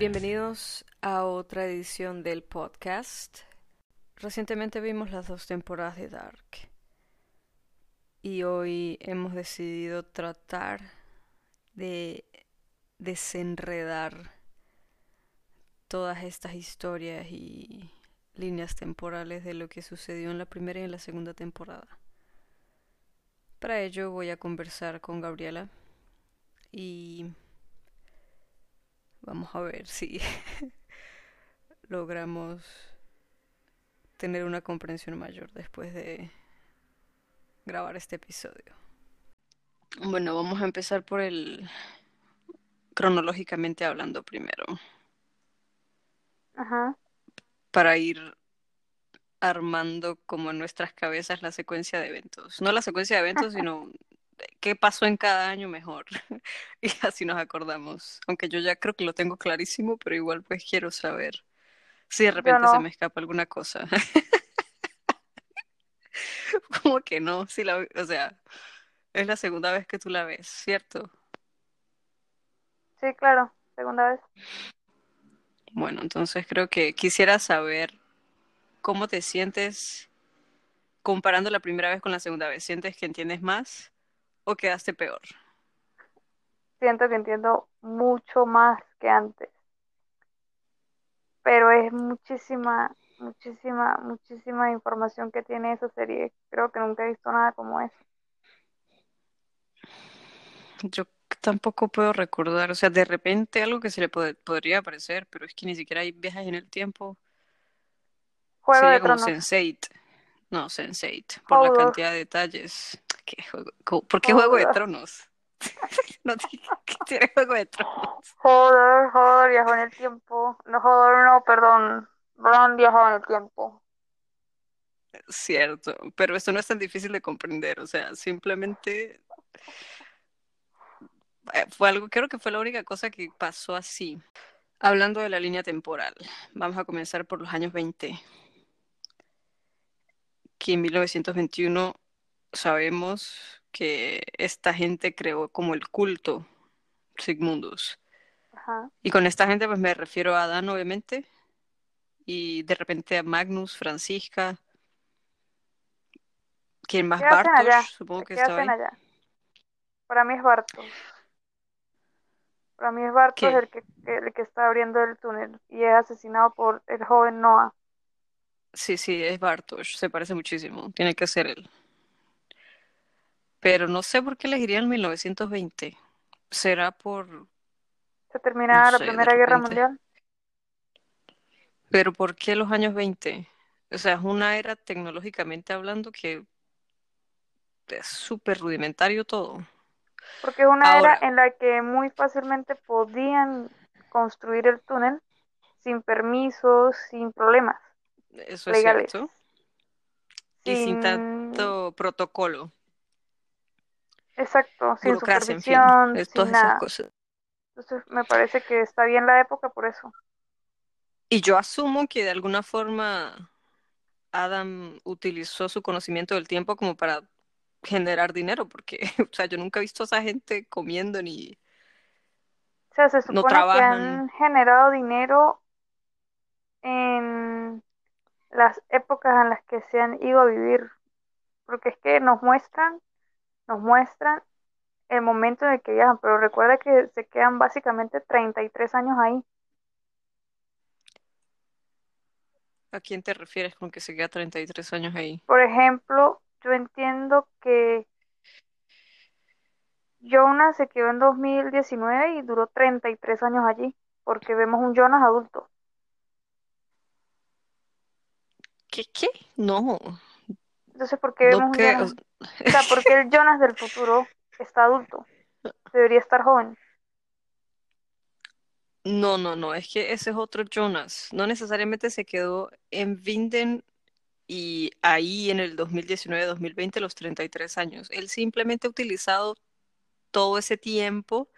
Bienvenidos a otra edición del podcast. Recientemente vimos las dos temporadas de Dark y hoy hemos decidido tratar de desenredar todas estas historias y líneas temporales de lo que sucedió en la primera y en la segunda temporada. Para ello voy a conversar con Gabriela y vamos a ver si logramos tener una comprensión mayor después de grabar este episodio. Bueno, vamos a empezar por el cronológicamente hablando primero. Ajá. Para ir armando como en nuestras cabezas la secuencia de eventos. No la secuencia de eventos, sino qué pasó en cada año mejor. y así nos acordamos. Aunque yo ya creo que lo tengo clarísimo, pero igual pues quiero saber si de repente no. se me escapa alguna cosa. como que no, si la, o sea, es la segunda vez que tú la ves, ¿cierto? Sí, claro, segunda vez. Bueno, entonces creo que quisiera saber cómo te sientes comparando la primera vez con la segunda vez. ¿Sientes que entiendes más o quedaste peor? Siento que entiendo mucho más que antes. Pero es muchísima, muchísima, muchísima información que tiene esa serie. Creo que nunca he visto nada como eso. Yo tampoco puedo recordar, o sea, de repente algo que se le pod- podría parecer, pero es que ni siquiera hay viajes en el tiempo. Juego Sería de como Tronos. Sense8. No, Sense8, por la cantidad de detalles. ¿Qué juego? co- ¿Por qué Juego de. Tronos? No tiene, ¿qué tiene Juego de Tronos? Hodor, Hodor viajó en el tiempo. No, Hodor no, perdón. Bran viajó en el tiempo. Cierto, pero esto no es tan difícil de comprender, o sea, simplemente eh, fue algo, creo que fue la única cosa que pasó así. Hablando de la línea temporal, vamos a comenzar por los años 20, que en 1921 sabemos que esta gente creó como el culto Sigmundus. Ajá. Y con esta gente pues me refiero a Adán, obviamente, y de repente a Magnus, Francisca, ¿quién más? Bartosz, supongo que ¿Qué estaba ahí. allá? Para mí es Bartos. Para mí es Bartos el que, el que está abriendo el túnel y es asesinado por el joven Noah. Sí, sí, es Bartosz, se parece muchísimo, tiene que ser él. Pero no sé por qué elegirían 1920. ¿Será por, Se no termina la sé, Primera Guerra? Mundial. Pero por qué los años 20? O sea, es una era tecnológicamente hablando que es súper rudimentario todo. Porque es una era en la que muy fácilmente podían construir el túnel sin permisos, sin problemas eso es cierto. Y sin sin, tanto protocolo, exacto, sin burocracia, en fin, supervisión, sin todas esas nada. cosas. Entonces me parece que está bien la época por eso. Y yo asumo que de alguna forma Adam utilizó su conocimiento del tiempo como para generar dinero, porque, o sea, yo nunca he visto a esa gente comiendo ni O sea, se no supone que trabajan. han generado dinero en las épocas en las que se han ido a vivir, porque es que nos muestran, nos muestran el momento en el que viajan, pero recuerda que se quedan básicamente 33 años ahí. ¿A quién te refieres con que se queda 33 años ahí? Por ejemplo, yo entiendo que Jonas se quedó en 2019 y duró 33 años allí, porque vemos un Jonas adulto. ¿Qué, qué? No, Entonces, ¿por qué no vemos un que, Jonas? O sea, ¿por qué el Jonas del futuro está adulto? Debería estar joven. no, no, no, es que ese es otro Jonas. No necesariamente se quedó en Vinden y ahí en el 2019-2020 los 33 años. Él simplemente ha utilizado todo ese tiempo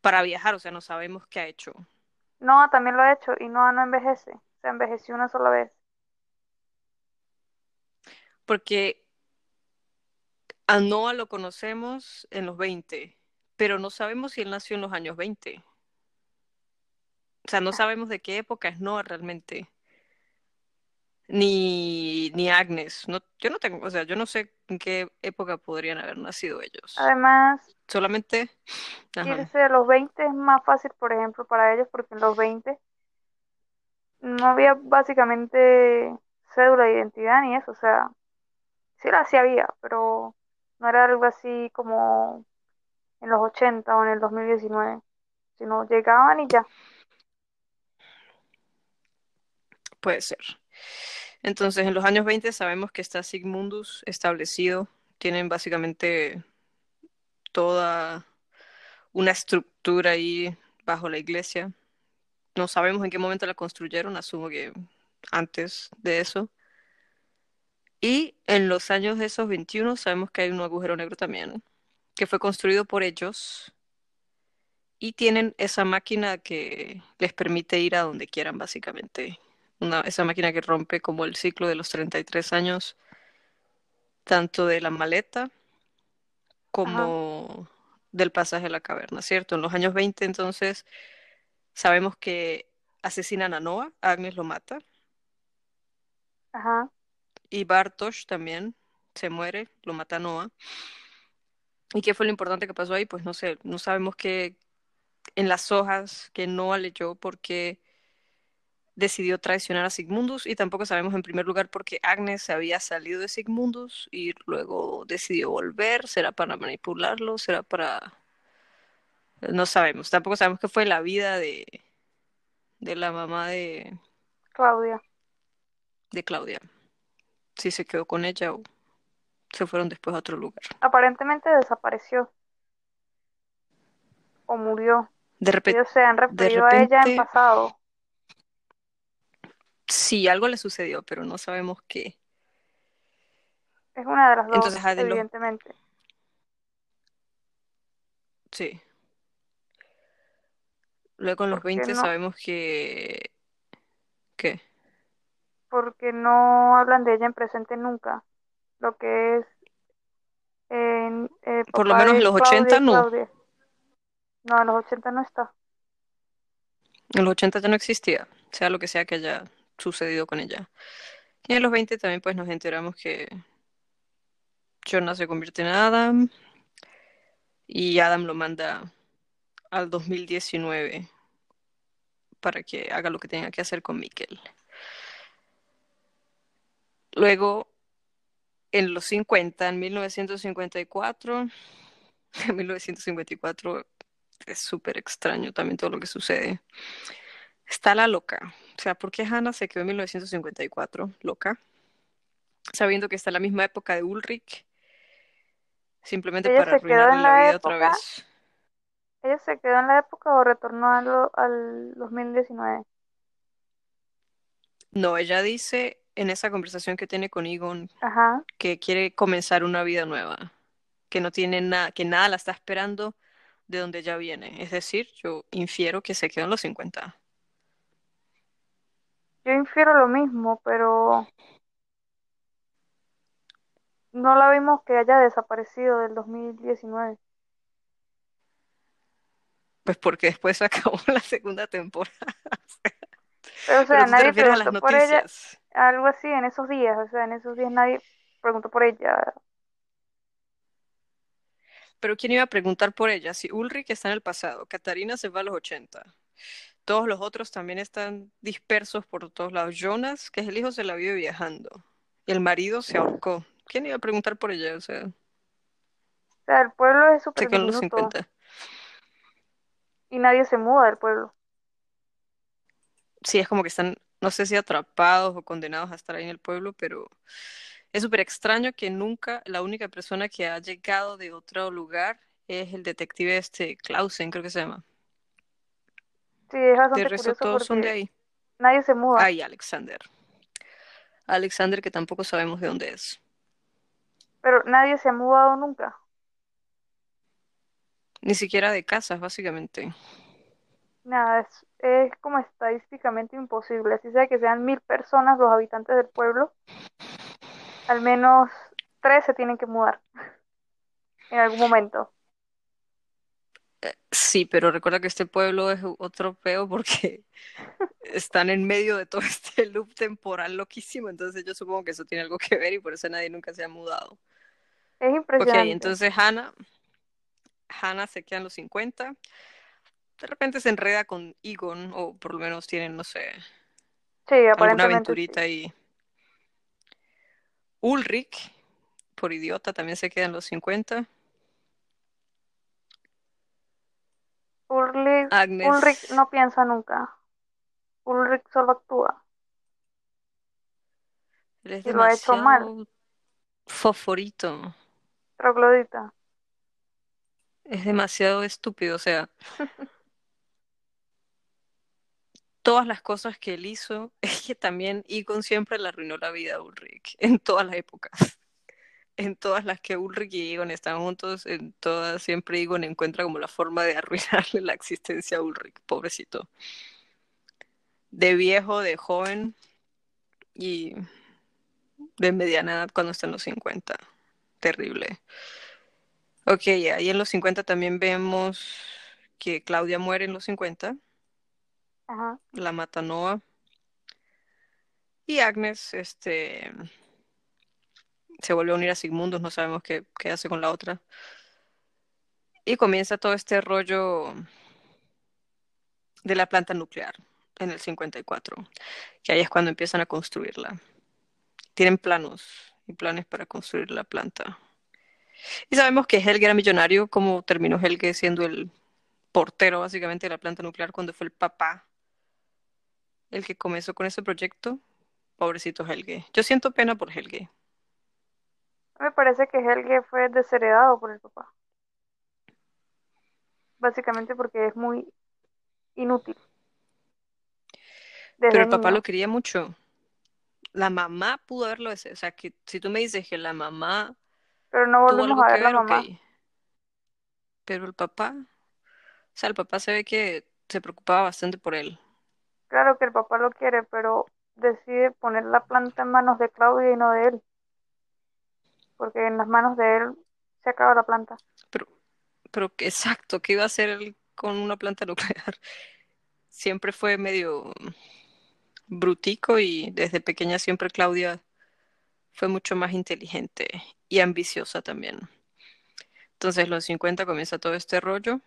para viajar, o sea, no sabemos qué ha hecho. Noah también lo ha hecho y Noah no envejece. Se envejeció una sola vez. Porque a Noah lo conocemos en los 20, pero no sabemos si él nació en los años 20. O sea, no sabemos de qué época es Noah realmente. Ni, ni Agnes. No, yo no tengo, o sea, yo no sé en qué época podrían haber nacido ellos. Además, Solamente, ajá. irse a los 20 es más fácil, por ejemplo, para ellos, porque en los 20 no había básicamente cédula de identidad ni eso, o sea, sí la sí había, pero no era algo así como en los 80 o en el 2019, sino llegaban y ya. Puede ser. Entonces, en los años 20 sabemos que está Sigmundus establecido. Tienen básicamente toda una estructura ahí bajo la iglesia. No sabemos en qué momento la construyeron, asumo que antes de eso. Y en los años de esos 21 sabemos que hay un agujero negro también, que fue construido por ellos. Y tienen esa máquina que les permite ir a donde quieran, básicamente. Una, esa máquina que rompe como el ciclo de los 33 años, tanto de la maleta Ajá, como del pasaje a la caverna, ¿cierto? En los años 20 entonces sabemos que asesinan a Noah, Agnes lo mata, ajá, y Bartosz también se muere, lo mata Noah. ¿Y qué fue lo importante que pasó ahí? Pues no sé, no sabemos qué en las hojas que Noah leyó porque decidió traicionar a Sigmundus y tampoco sabemos en primer lugar por qué Agnes se había salido de Sigmundus y luego decidió volver, será para manipularlo, será para... No sabemos, tampoco sabemos qué fue la vida de, de la mamá de, Claudia. de Claudia, si se quedó con ella o se fueron después a otro lugar. Aparentemente desapareció o murió. De repente, Ellos se han referido a ella en repente, pasado. sí, algo le sucedió, pero no sabemos qué. Es una de las dos, Entonces, evidentemente. sí. Luego en los Porque 20 no, sabemos que, ¿qué? Porque no hablan de ella en presente nunca. Lo que es en, eh, Por lo menos en los Claudia 80 y no. Claudia. No, en los 80 no está. En los 80 ya no existía, sea lo que sea que haya sucedido con ella. Y en los 20 también pues nos enteramos que Jonas se convierte en Adam y Adam lo manda al 2019 para que haga lo que tenga que hacer con Mikkel. Luego, en los 50, en 1954, en 1954 es súper extraño también todo lo que sucede. Está la loca. O sea, ¿por qué Hannah se quedó en 1954 loca? Sabiendo que está en la misma época de Ulrich, simplemente para arruinarle en la la vida otra vez. ella se quedó en la época o retornó al 2019. No, ella dice en esa conversación que tiene con Egon Ajá. que quiere comenzar una vida nueva, que no tiene nada, que nada la está esperando de donde ella viene. Es decir, yo infiero que se quedó en los 50. Yo infiero lo mismo, pero no la vimos que haya desaparecido del 2019. Pues porque después se acabó la segunda temporada. Pero, o sea, Pero nadie a preguntó por ella, algo así en esos días, o sea, en esos días nadie preguntó por ella. Pero ¿quién iba a preguntar por ella? Si Ulrich está en el pasado, Katarina se va a los 80. Todos los otros también están dispersos por todos lados. Jonas, que es el hijo, se la vive viajando. Y el marido se ahorcó. ¿Quién iba a preguntar por ella? O sea, O sea, el pueblo es se súper en los diminuto 50. y nadie se muda del pueblo. Sí, es como que están, no sé si atrapados o condenados a estar ahí en el pueblo, pero es súper extraño que nunca la única persona que ha llegado de otro lugar es el detective este, Clausen, creo que se llama. Sí, es De bastante resto curioso todos son de ahí. nadie se muda. Ay, Alexander. Alexander que tampoco sabemos de dónde es. Pero nadie se ha mudado nunca. Ni siquiera de casas, básicamente. Nada, es, es como estadísticamente imposible. Así sea que sean mil personas los habitantes del pueblo, al menos tres se tienen que mudar en algún momento. Sí, pero recuerda que este pueblo es otro peo porque están en medio de todo este loop temporal loquísimo, entonces yo supongo que eso tiene algo que ver y por eso nadie nunca se ha mudado. Es Ok, impresionante. entonces Hannah, Hannah se queda en los 50, de repente se enreda con Egon, o por lo menos tienen, no sé, Sí, alguna aparentemente sí. aventurita ahí. Ulrich, por idiota, también se queda en los 50. Ulrich, Ulrich Agnes, no piensa nunca. Ulrich solo actúa. él es Y lo ha hecho mal. fosforito, Troglodita. es demasiado estúpido, o sea, todas las cosas que él hizo, es que también Egon siempre le arruinó la vida a Ulrich, en todas las épocas. En todas las que Ulrich y Egon están juntos, en todas siempre Egon encuentra como la forma de arruinarle la existencia a Ulrich, pobrecito. De viejo, de joven y de mediana edad cuando está en los 50. Terrible. Ok, ahí en los 50 también vemos que Claudia muere en los 50, La mata Noah. Y Agnes, este, se vuelve a unir a Sigmundus, no sabemos qué, qué hace con la otra. Y comienza todo este rollo de la planta nuclear en el 54, que ahí es cuando empiezan a construirla. Tienen planos y planes para construir la planta. Y sabemos que Helge era millonario, como terminó Helge siendo el portero básicamente de la planta nuclear cuando fue el papá el que comenzó con ese proyecto. Pobrecito Helge. Yo siento pena por Helge. Me parece que Helge fue desheredado por el papá. Básicamente porque es muy inútil. Pero el papá lo quería mucho. La mamá pudo haberlo, o sea, que si tú me dices que la mamá Pero no volvemos a ver la ver, mamá. Pero el papá, o sea, el papá se ve que se preocupaba bastante por él. Claro que el papá lo quiere, pero decide poner la planta en manos de Claudia y no de él. Porque en las manos de él se acaba la planta. Pero, pero exacto, ¿qué iba a hacer él con una planta nuclear? Siempre fue medio brutico y desde pequeña siempre Claudia fue mucho más inteligente y ambiciosa también. Entonces, los 50 comienza todo este rollo.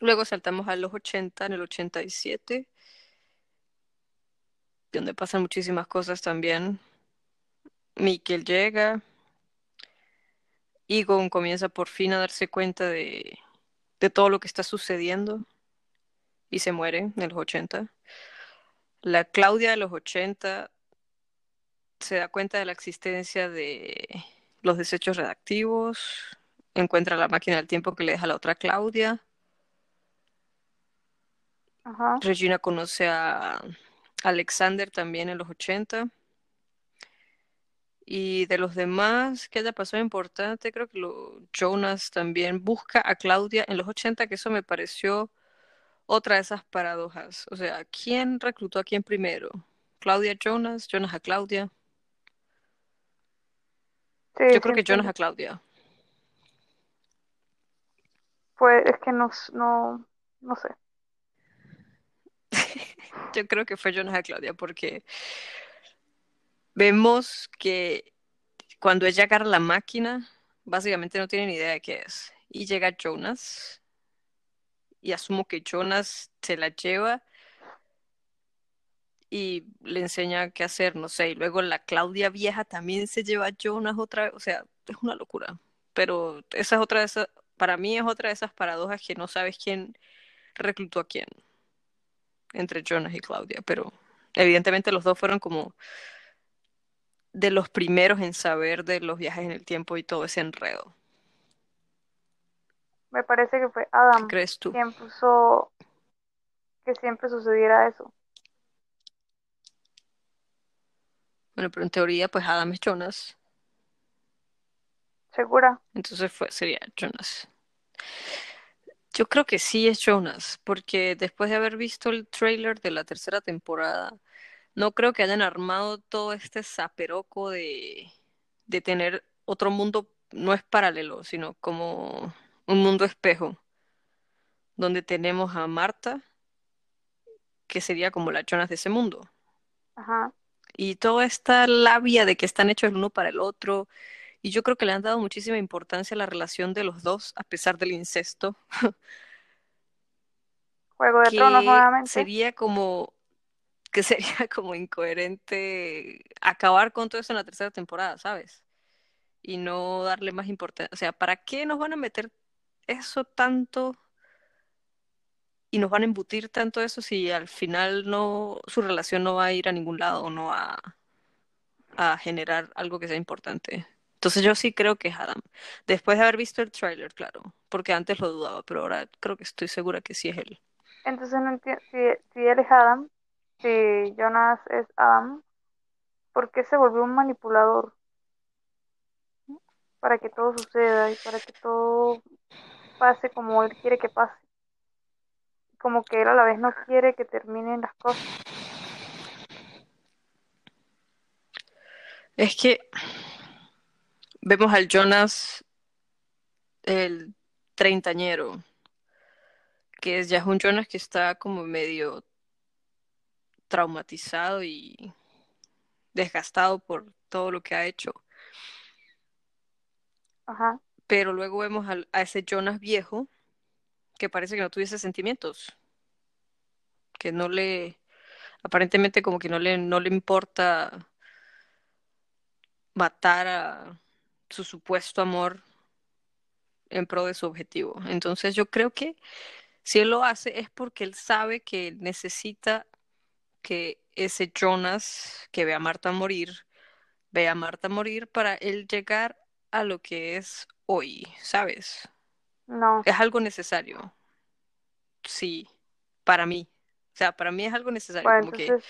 Luego saltamos a los 80, en el 87, donde pasan muchísimas cosas también. Mikkel llega, Egon comienza por fin a darse cuenta de, de todo lo que está sucediendo y se muere en los 80. La Claudia de los 80 se da cuenta de la existencia de los desechos redactivos, encuentra la máquina del tiempo que le deja la otra Claudia. Ajá. Regina conoce a Alexander también en los 80. Y de los demás que haya pasado importante, creo que lo, Jonas también busca a Claudia en los 80, que eso me pareció otra de esas paradojas. O sea, ¿quién reclutó a quién primero? ¿Claudia a Jonas? ¿Jonas a Claudia? Sí, Yo creo que Jonas a Claudia. fue, es que no, no, no sé. Yo creo que fue Jonas a Claudia porque vemos que cuando ella agarra la máquina, básicamente no tiene idea de qué es. Y llega Jonas y asumo que Jonas se la lleva y le enseña qué hacer, no sé. Y luego la Claudia vieja también se lleva a Jonas otra vez, o sea, es una locura. Pero esa es otra de esas, para mí es otra de esas paradojas que no sabes quién reclutó a quién entre Jonas y Claudia, pero evidentemente los dos fueron como de los primeros en saber de los viajes en el tiempo y todo ese enredo. Me parece que fue ¿Qué Adam crees tú? quien puso que siempre sucediera eso. Bueno, pero en teoría, pues Adam es Jonas, ¿Segura? entonces fue, sería Jonas. Yo creo que sí es Jonas, porque después de haber visto el trailer de la tercera temporada, no creo que hayan armado todo este zaperoco de, de tener otro mundo, no es paralelo, sino como un mundo espejo. donde tenemos a Marta, que sería como la Jonas de ese mundo. Ajá. Y toda esta labia de que están hechos el uno para el otro. Y yo creo que le han dado muchísima importancia a la relación de los dos, a pesar del incesto. Juego de que Tronos nuevamente. sería como que sería como incoherente acabar con todo eso en la tercera temporada, ¿sabes? Y no darle más importancia. O sea, ¿para qué nos van a meter eso tanto y nos van a embutir tanto eso si al final no su relación no va a ir a ningún lado o no va a generar algo que sea importante? Entonces yo sí creo que es Adam. Después de haber visto el tráiler, claro, porque antes lo dudaba, pero ahora creo que estoy segura que sí es él. Entonces no entiendo, si, si él es Adam, si Jonas es Adam, ¿por qué se volvió un manipulador? Para que todo suceda y para que todo pase como él quiere que pase. Como que él a la vez no quiere que terminen las cosas. Es que vemos al Jonas, el treintañero, que es ya es un Jonas que está como medio traumatizado y desgastado por todo lo que ha hecho. Ajá. Pero luego vemos a ese Jonas viejo que parece que no tuviese sentimientos, que no le, aparentemente como que no le, no le importa matar a su supuesto amor en pro de su objetivo. Entonces yo creo que si él lo hace es porque él sabe que necesita que ese Jonas que ve a Marta morir, ve a Marta morir para él llegar a lo que es hoy, ¿sabes? No. Es algo necesario. Sí, para mí. O sea, para mí es algo necesario, Bueno, como que entonces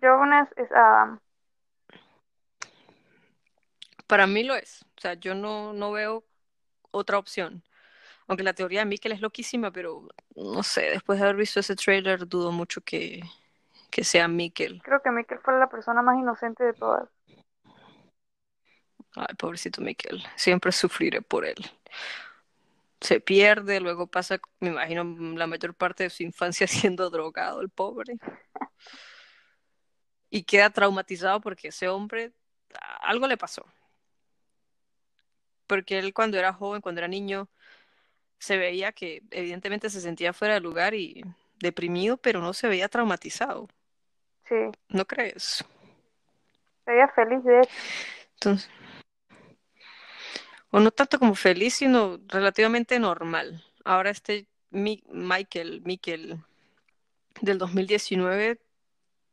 Jonas es Adam. Para mí lo es. O sea, yo no, no veo otra opción. Aunque la teoría de Mikkel es loquísima, pero no sé, después de haber visto ese trailer, dudo mucho que, que sea Mikkel. Creo que Mikkel fue la persona más inocente de todas. Ay, pobrecito Mikkel, siempre sufriré por él. Se pierde, luego pasa, me imagino, la mayor parte de su infancia siendo drogado, el pobre. Y queda traumatizado porque ese hombre, algo le pasó. Porque él cuando era joven, cuando era niño, se veía que evidentemente se sentía fuera de lugar y deprimido, pero no se veía traumatizado. Sí. ¿No crees? Se veía feliz, de hecho. Entonces, o no tanto como feliz, sino relativamente normal. Ahora este Mi- Michael, Michael del 2019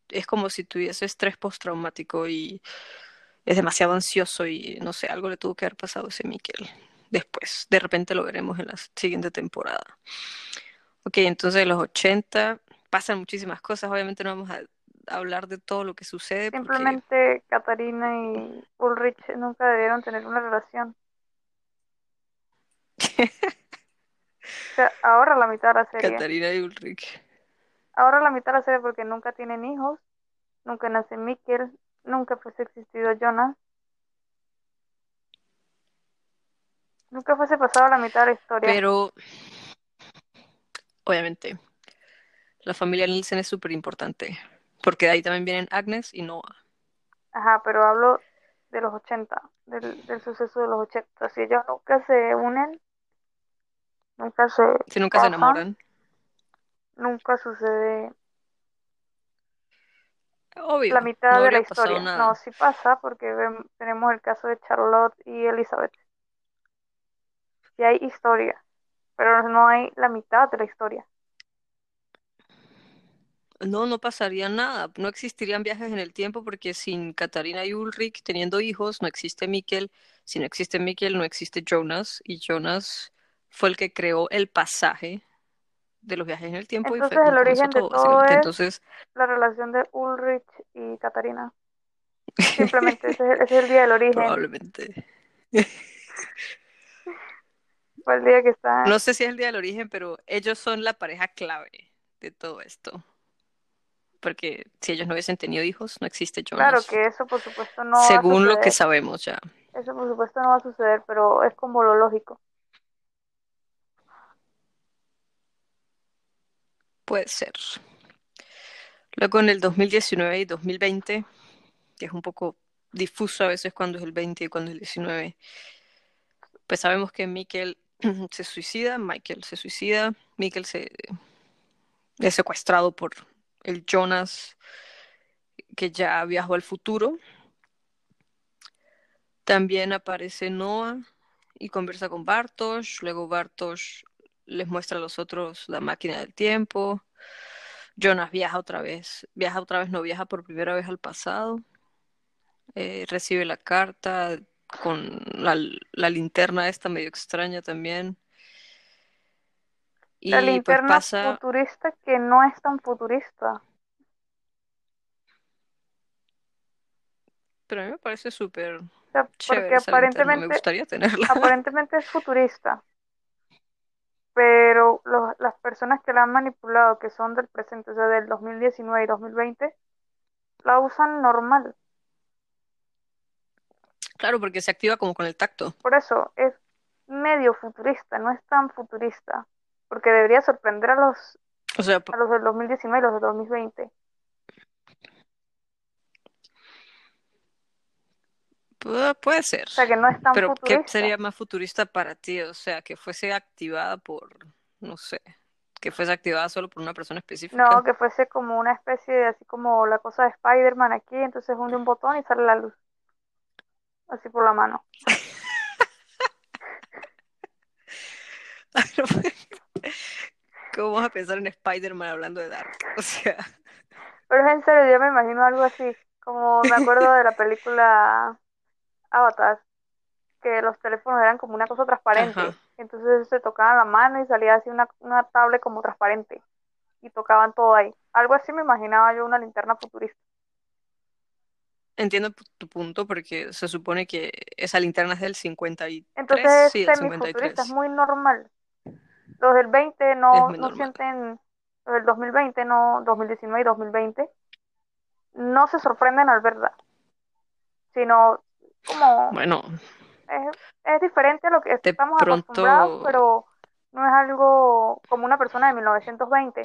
es como si tuviese estrés postraumático y es demasiado ansioso y no sé, algo le tuvo que haber pasado a ese Michael después. De repente lo veremos en la siguiente temporada. Ok, entonces en los 80 pasan muchísimas cosas. Obviamente no vamos a hablar de todo lo que sucede Simplemente Katarina y Ulrich nunca debieron tener una relación. O sea, ahora la mitad de la serie. Catarina y Ulrich. Ahora la mitad de la serie porque nunca tienen hijos, nunca nace Mikkel, nunca fuese existido Jonas. Nunca fuese pasado la mitad de la historia. Pero obviamente la familia Nielsen es súper importante porque de ahí también vienen Agnes y Noah. Ajá, pero hablo de los 80, del, del suceso de los 80. Si ellos nunca se unen, nunca se Si nunca se enamoran. nunca sucede Obvio, la mitad no de la historia. nada. No, sí pasa porque tenemos el caso de Charlotte y Elizabeth. Sí hay historia, pero no hay la mitad de la historia. No, no pasaría nada. No existirían viajes en el tiempo porque sin Katarina y Ulrich teniendo hijos no existe Mikkel. Si no existe Mikkel, no existe Jonas. Y Jonas fue el que creó el pasaje de los viajes en el tiempo y Entonces el origen de todo, es Entonces, la relación de Ulrich y Katarina. Simplemente ese, es- ese es el día del origen. probablemente. Fue el día que está. No sé si es el día del origen, pero ellos son la pareja clave de todo esto. Porque si ellos no hubiesen tenido hijos, no existe Claro Jonas. que eso por supuesto no va a Según lo que sabemos ya. Eso por supuesto no va a suceder, pero es como lo lógico. Puede ser. Luego en el 2019 y 2020, que es un poco difuso a veces cuando es el 20 y cuando es el 19, pues sabemos que Mikkel se suicida, Michael se suicida, Mikkel se es secuestrado por el Jonas que ya viajó al futuro. También aparece Noah y conversa con Bartosz. Luego Bartosz les muestra a los otros la máquina del tiempo. Jonas viaja otra vez, viaja otra vez, no viaja por primera vez al pasado. Eh, recibe la carta con la, la, linterna esta medio extraña también. Y la pues linterna pues pasa... futurista que no es tan futurista. Pero a mí me parece súper o sea, porque aparentemente, me gustaría tenerla. Aparentemente es futurista. Pero los, las personas que la han manipulado, que son del presente, o sea, del 2019 y 2020, la usan normal. Claro, porque se activa como con el tacto. Por eso es medio futurista, no es tan futurista. Porque debería sorprender a los, o sea, a los del 2019 y los del 2020. Puede ser. O sea, que no es tan Pero futurista. ¿qué sería más futurista para ti? O sea, que fuese activada por, no sé, que fuese activada solo por una persona específica. No, que fuese como una especie de, así como la cosa de Spider-Man aquí, entonces hunde un botón y sale la luz. Así por la mano. ¿Cómo vas a pensar en Spider-Man hablando de Dark? O sea. Pero es en serio, yo me imagino algo así. Como me acuerdo de la película Avatar, que los teléfonos eran como una cosa transparente. Ajá. Entonces se tocaban la mano y salía así una, una tablet como transparente. Y tocaban todo ahí. Algo así me imaginaba yo una linterna futurista. Entiendo tu punto porque se supone que esa linterna es del 53. Entonces sí, es del semifuturista, 53. es muy normal. Los del 20 no, no sienten, los del 2020, no, 2019 y 2020, no se sorprenden al verla, sino como Bueno, es, es diferente a lo que de estamos acostumbrados, pronto, pero no es algo como una persona de 1920,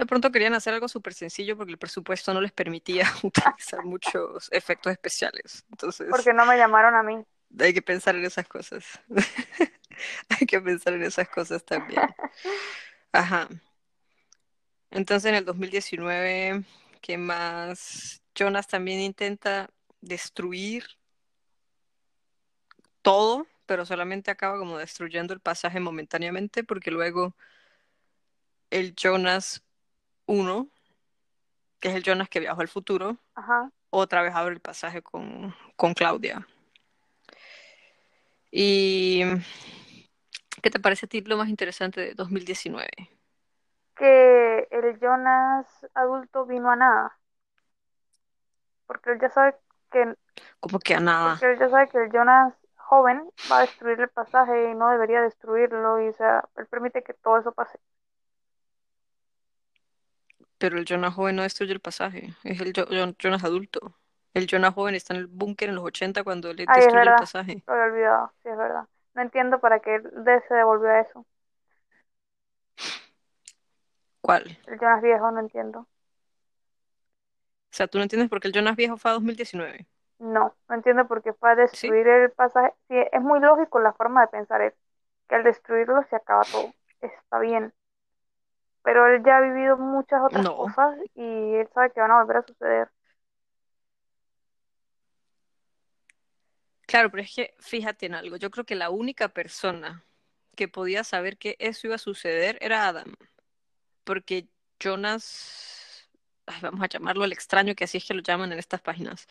de pronto querían hacer algo súper sencillo porque el presupuesto no les permitía utilizar muchos efectos especiales. Entonces, porque no me llamaron a mí. hay que pensar en esas cosas. Hay que pensar en esas cosas también. Ajá. Entonces en el 2019, ¿qué más? Jonas también intenta destruir todo, pero solamente acaba como destruyendo el pasaje momentáneamente porque luego el Jonas 1, que es el Jonas que viajó al futuro, Ajá. otra vez abre el pasaje con, con Claudia. ¿Y qué te parece a ti lo más interesante de 2019? Que el Jonas adulto vino a nada, porque él ya sabe que Como que a nada. Porque él ya sabe que el Jonas joven va a destruir el pasaje y no debería destruirlo y o sea, él permite que todo eso pase. Pero el Jonas joven no destruye el pasaje, es el Jo- Jo- Jonas adulto. El Jonas joven está en el búnker en los 80 cuando le destruye el pasaje. lo había olvidado, sí es verdad. No entiendo para qué se devolvió a eso. ¿Cuál? El Jonas viejo, no entiendo. O sea, ¿tú no entiendes por qué el Jonas viejo fue a 2019? No, no entiendo por qué fue a ¿Sí? destruir el pasaje. Sí, es muy lógico la forma de pensar es que al destruirlo se acaba todo. Está bien. Pero él ya ha vivido muchas otras No. cosas y él sabe que van a volver a suceder. Claro, pero es que fíjate en algo. Yo creo que la única persona que podía saber que eso iba a suceder era Adam. Porque Jonas, vamos a llamarlo el extraño, que así es que lo llaman en estas páginas.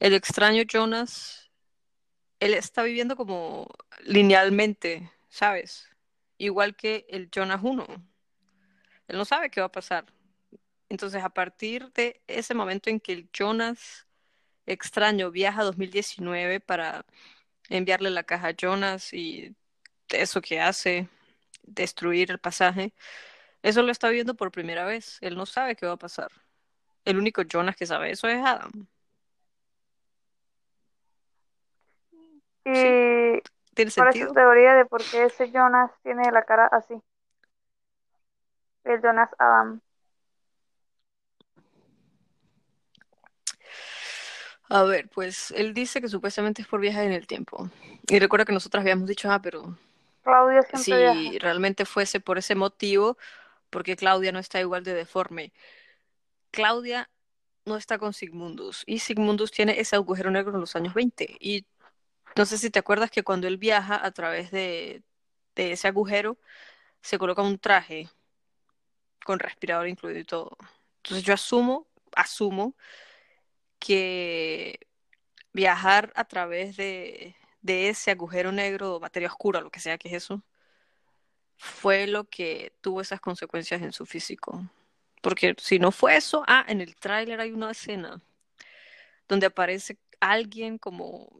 El extraño Jonas, él está viviendo como linealmente, ¿sabes? Igual que el Jonas 1. Él no sabe qué va a pasar. Entonces, a partir de ese momento en que el Jonas extraño viaja a 2019 para enviarle la caja a Jonas y eso que hace, destruir el pasaje, eso lo está viendo por primera vez. Él no sabe qué va a pasar. El único Jonas que sabe eso es Adam. Sí, Y ¿tiene ¿cuál es tu teoría de por qué ese Jonas tiene la cara así? El Jonas Adam. A ver, pues él dice que supuestamente es por viaje en el tiempo. Y recuerda que nosotras habíamos dicho, ah, pero Claudia siempre si viaja. realmente fuese por ese motivo, porque Claudia no está igual de deforme. Claudia no está con Sigmundus y Sigmundus tiene ese agujero negro en los años 20 y no sé si te acuerdas que cuando él viaja a través de, ese agujero se coloca un traje con respirador incluido y todo. Entonces yo asumo, asumo que viajar a través de ese agujero negro o materia oscura, lo que sea que es eso, fue lo que tuvo esas consecuencias en su físico. Porque si no fue eso, ah, en el tráiler hay una escena donde aparece alguien como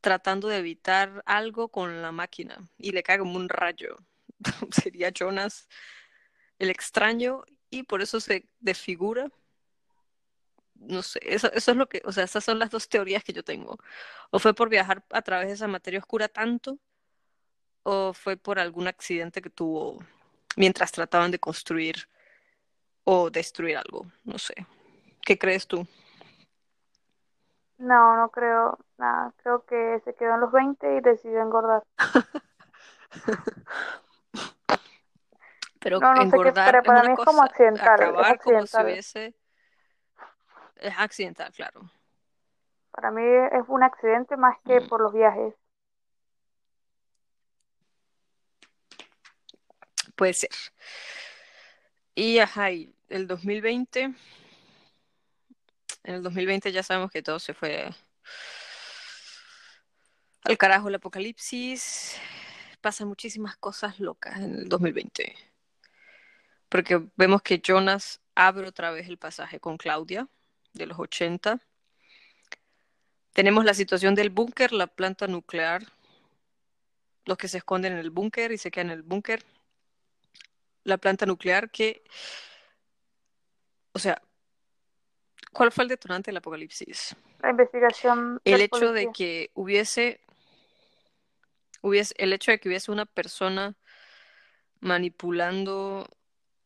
tratando de evitar algo con la máquina y le cae como un rayo. Sería Jonas el extraño y por eso se desfigura. No sé, eso, eso es lo que, o sea, esas son las dos teorías que yo tengo. O fue por viajar a través de esa materia oscura tanto, o fue por algún accidente que tuvo mientras trataban de construir o destruir algo, no sé. ¿Qué crees tú? No, no creo nada. Creo que se quedó en los 20 y decidió engordar. Pero No, no sé qué, engordar pero es para una mí es como accidental, es como si hubiese... Es accidental, claro. Para mí es un accidente más que Mm, por los viajes. Puede ser. Y ajá, y el 2020, en el 2020 ya sabemos que todo se fue al carajo el apocalipsis. Pasan muchísimas cosas locas en el 2020. Porque vemos que Jonas abre otra vez el pasaje con Claudia de los 80. Tenemos la situación del búnker, la planta nuclear, los que se esconden en el búnker y se quedan en el búnker. La planta nuclear que, o sea, ¿cuál fue el detonante del apocalipsis? La investigación El hecho de que hubiese, hubiese, el hecho de que hubiese una persona manipulando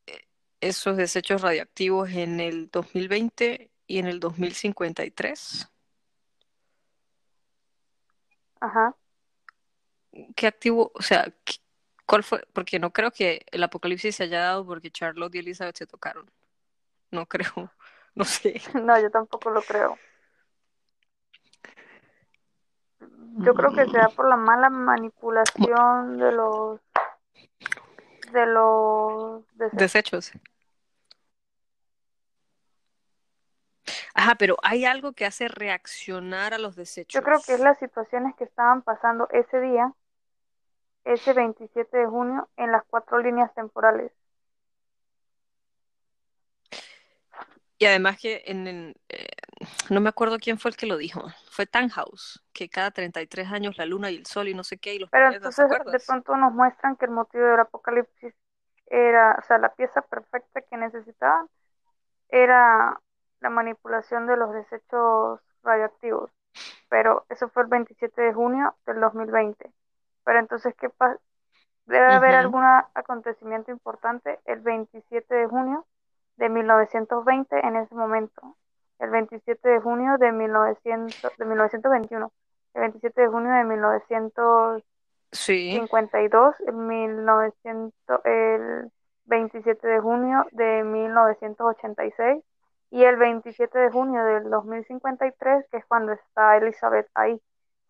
eh, esos desechos radiactivos en el 2020 y en el 2053. Ajá. ¿Qué activo, o sea, qué- cuál fue? Porque no creo que el apocalipsis se haya dado porque Charlotte y Elizabeth se tocaron. No creo, no sé. No, yo tampoco lo creo. Yo creo que sea por la mala manipulación de los de los desechos. Desechos. Ajá, pero hay algo que hace reaccionar a los desechos. Yo creo que es las situaciones que estaban pasando ese día, ese 27 de junio, en las cuatro líneas temporales. Y además que en, en, eh, no me acuerdo quién fue el que lo dijo, fue Tannhaus, que cada 33 años la luna y el sol y no sé qué y los Pero planetas, ¿te entonces de pronto nos muestran que el motivo del apocalipsis era, o sea, la pieza perfecta que necesitaban era la manipulación de los desechos radioactivos. Pero eso fue el 27 de junio del 2020. Pero entonces, ¿qué pasa? Debe haber algún acontecimiento importante el 27 de junio de 1920 en ese momento. El 27 de junio de, 1900, de 1921. El 27 de junio de 1952. Sí, El, 1900, el 27 de junio de 1986. Y el 27 de junio del 2053, que es cuando está Elizabeth ahí.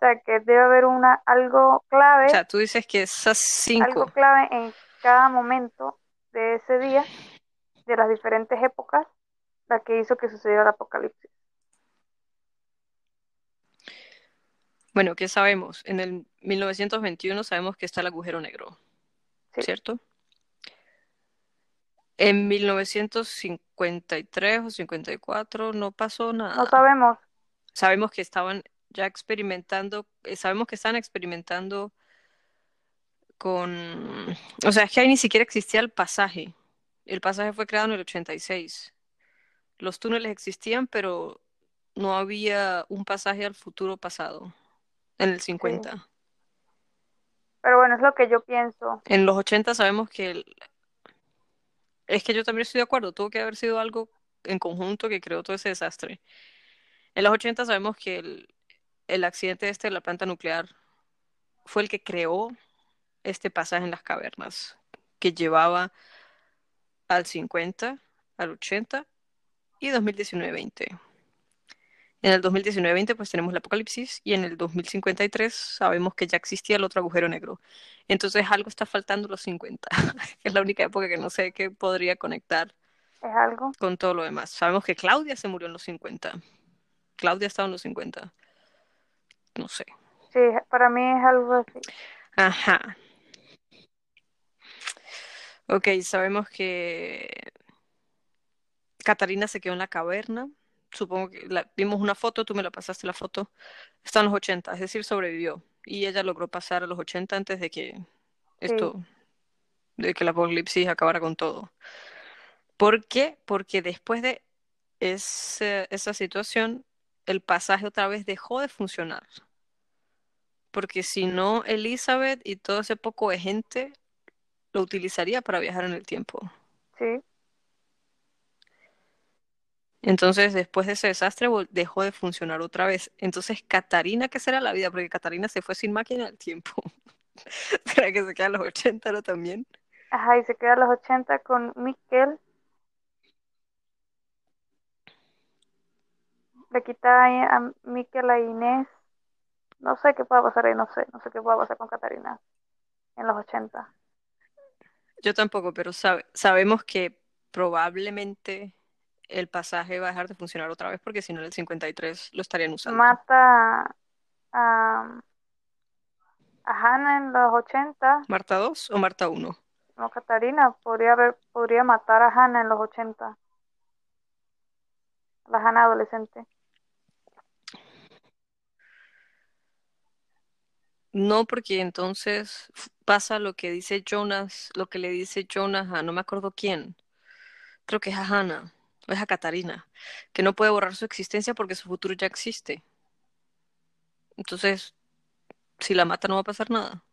O sea, que debe haber una, algo clave o sea, tú dices que esas algo cinco, clave en cada momento de ese día, de las diferentes épocas, la que hizo que sucediera el apocalipsis. bueno, ¿qué sabemos? En el 1921 sabemos que está el agujero negro, Sí. ¿cierto? En 1953 o 54 no pasó nada. No sabemos, Sabemos que estaban ya experimentando, eh, sabemos que están experimentando con, o sea, es que ahí ni siquiera existía el pasaje. El pasaje fue creado en el 86. Los túneles existían, pero no había un pasaje al futuro pasado, en el 50. pero bueno, es lo que yo pienso. En los 80 sabemos que el, Es que yo también estoy de acuerdo, tuvo que haber sido algo en conjunto que creó todo ese desastre. En los 80 sabemos que el, el accidente este de la planta nuclear fue el que creó este pasaje en las cavernas, que llevaba al 50, al 80 y 2019-20. En el 2019-20 pues tenemos el apocalipsis y en el 2053 sabemos que ya existía el otro agujero negro. Entonces algo está faltando los 50, que es la única época que no sé qué podría conectar Es algo. con todo lo demás. Sabemos que Claudia se murió en los 50. Claudia estaba en los 50. No sé. Sí, para mí es algo así. Ajá. Ok, sabemos que Catarina se quedó en la caverna. Supongo que la, vimos una foto, tú me la pasaste la foto. Está en los 80, es decir, sobrevivió. Y ella logró pasar a los 80 antes de que esto, de que el apocalipsis acabara con todo. ¿Por qué? Porque después de ese- esa situación, el pasaje otra vez dejó de funcionar. Porque si no, Elizabeth y todo ese poco de gente lo utilizaría para viajar en el tiempo. Sí, Entonces, después de ese desastre, dejó de funcionar otra vez. Entonces, Catarina, ¿qué será la vida? Porque Catarina se fue sin máquina del tiempo. ¿Será que se queda a los 80 no también? ajá, y se queda a los 80 con Miquel. Le quita a Miquel a Inés. No sé qué pueda pasar ahí, no sé, no sé qué pueda pasar con Catarina en los 80. Yo tampoco, pero sabe- sabemos que probablemente el pasaje va a dejar de funcionar otra vez porque si no en el 53 lo estarían usando. Mata a, a Hannah en los 80. ¿Marta 2 o Marta 1? No, Catarina podría haber, podría matar a Hannah en los 80. La Hannah adolescente. No, porque entonces pasa lo que dice Jonas, lo que le dice Jonas a no me acuerdo quién. Creo que es a Hannah, o es a Catarina, que no puede borrar su existencia porque su futuro ya existe. Entonces, si la mata no va a pasar nada.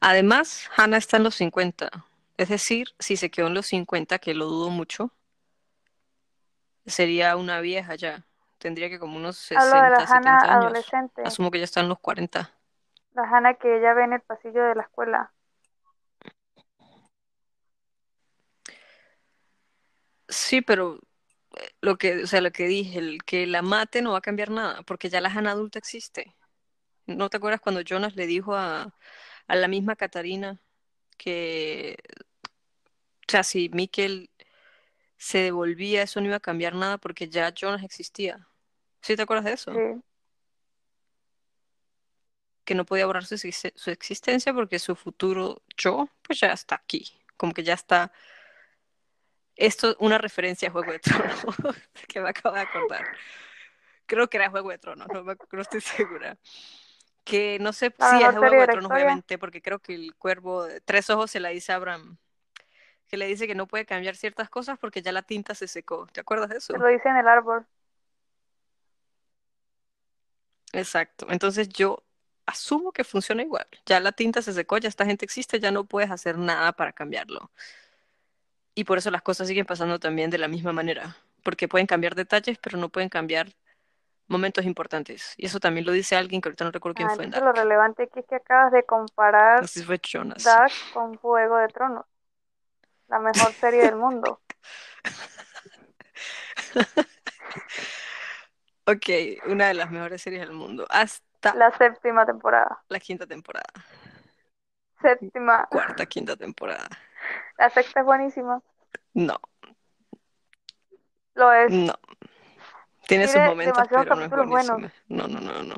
Además, Hannah está en los 50. Es decir, si se quedó en los 50, que lo dudo mucho, sería una vieja ya. Tendría que como unos Hablo de la 60, 70 Hannah años. adolescente. Asumo que ya está en los 40. La Hannah que ella ve en el pasillo de la escuela. Sí, pero eh, lo que, o sea, lo que dije, el que la mate no va a cambiar nada, porque ya la Hannah adulta existe. ¿No te acuerdas cuando Jonas le dijo a, a la misma Catarina que, o sea, si Mikkel se devolvía, eso no iba a cambiar nada porque ya Jonas existía? ¿Sí te acuerdas de eso? Sí, Que no podía borrar su, existe- su existencia porque su futuro yo, pues ya está aquí. Como que ya está. Esto es una referencia a Juego de Tronos que me acabo de acordar. Creo que era Juego de Tronos, no, estoy segura. Que no sé La si es de serie Juego de Tronos, obviamente, porque creo que el cuervo de tres ojos se la dice a Abraham, que le dice que no puede cambiar ciertas cosas porque ya la tinta se secó. ¿Te acuerdas de eso? se lo dice en el árbol. Exacto. Entonces yo asumo que funciona igual. Ya la tinta se secó, ya esta gente existe, ya no puedes hacer nada para cambiarlo. Y por eso las cosas siguen pasando también de la misma manera, porque pueden cambiar detalles, pero no pueden cambiar momentos importantes. Y eso también lo dice alguien que ahorita no recuerdo quién Ah, fue en lo relevante aquí es que acabas de comparar fue Jonas. Dark con Juego de Tronos. La mejor serie del mundo. Ok, una de las mejores series del mundo. Hasta La séptima temporada. la quinta temporada. Séptima. Cuarta, quinta temporada. La sexta es buenísima. No, Lo es. no. Tiene sus momentos, pero no es buenos. buenísima. No, no, no, no.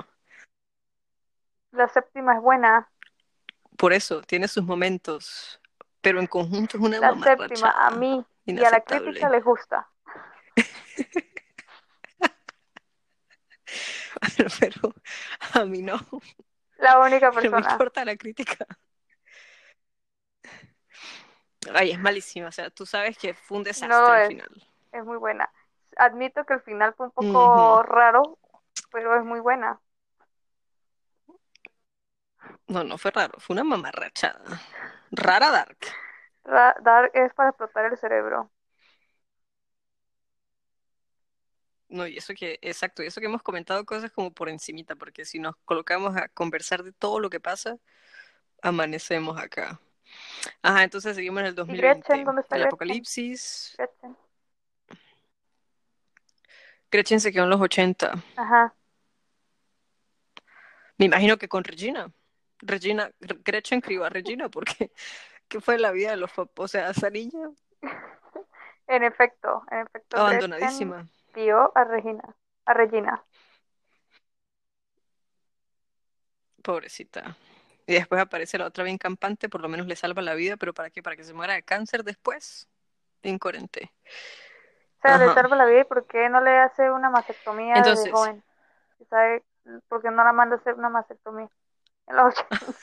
La séptima es buena. Por eso, tiene sus momentos, pero en conjunto es una La séptima a mí y a la crítica les gusta. Pero a mí no, La única no me persona. importa la crítica. Ay, es malísima, o sea, tú sabes que fue un desastre No al es. final. Es muy buena. Admito que el final fue un poco raro, pero es muy buena. No, no fue raro, fue una mamarrachada. Rara Dark. Ra- Dark es para explotar el cerebro. No, y eso que, exacto, y eso que hemos comentado cosas como por encimita, porque si nos colocamos a conversar de todo lo que pasa, amanecemos acá. Ajá, entonces seguimos en el ¿Y 2020. Gretchen? ¿Dónde está El Gretchen? apocalipsis. Gretchen. Gretchen se quedó en los 80. Ajá. Me imagino que con Regina. Regina, Gretchen crió a Regina porque ¿qué fue la vida de los papás? O sea, esa niña En efecto, en efecto, Gretchen abandonadísima. crió a Regina. A Regina. Pobrecita. Y después aparece la otra bien campante, por lo menos le salva la vida, pero ¿para qué? Para que se muera de cáncer después. Incoherente. O sea, le salva la vida y ¿por qué no le hace una mastectomía Entonces- desde joven? ¿Sabe por qué no la manda a hacer una mastectomía? En los 80.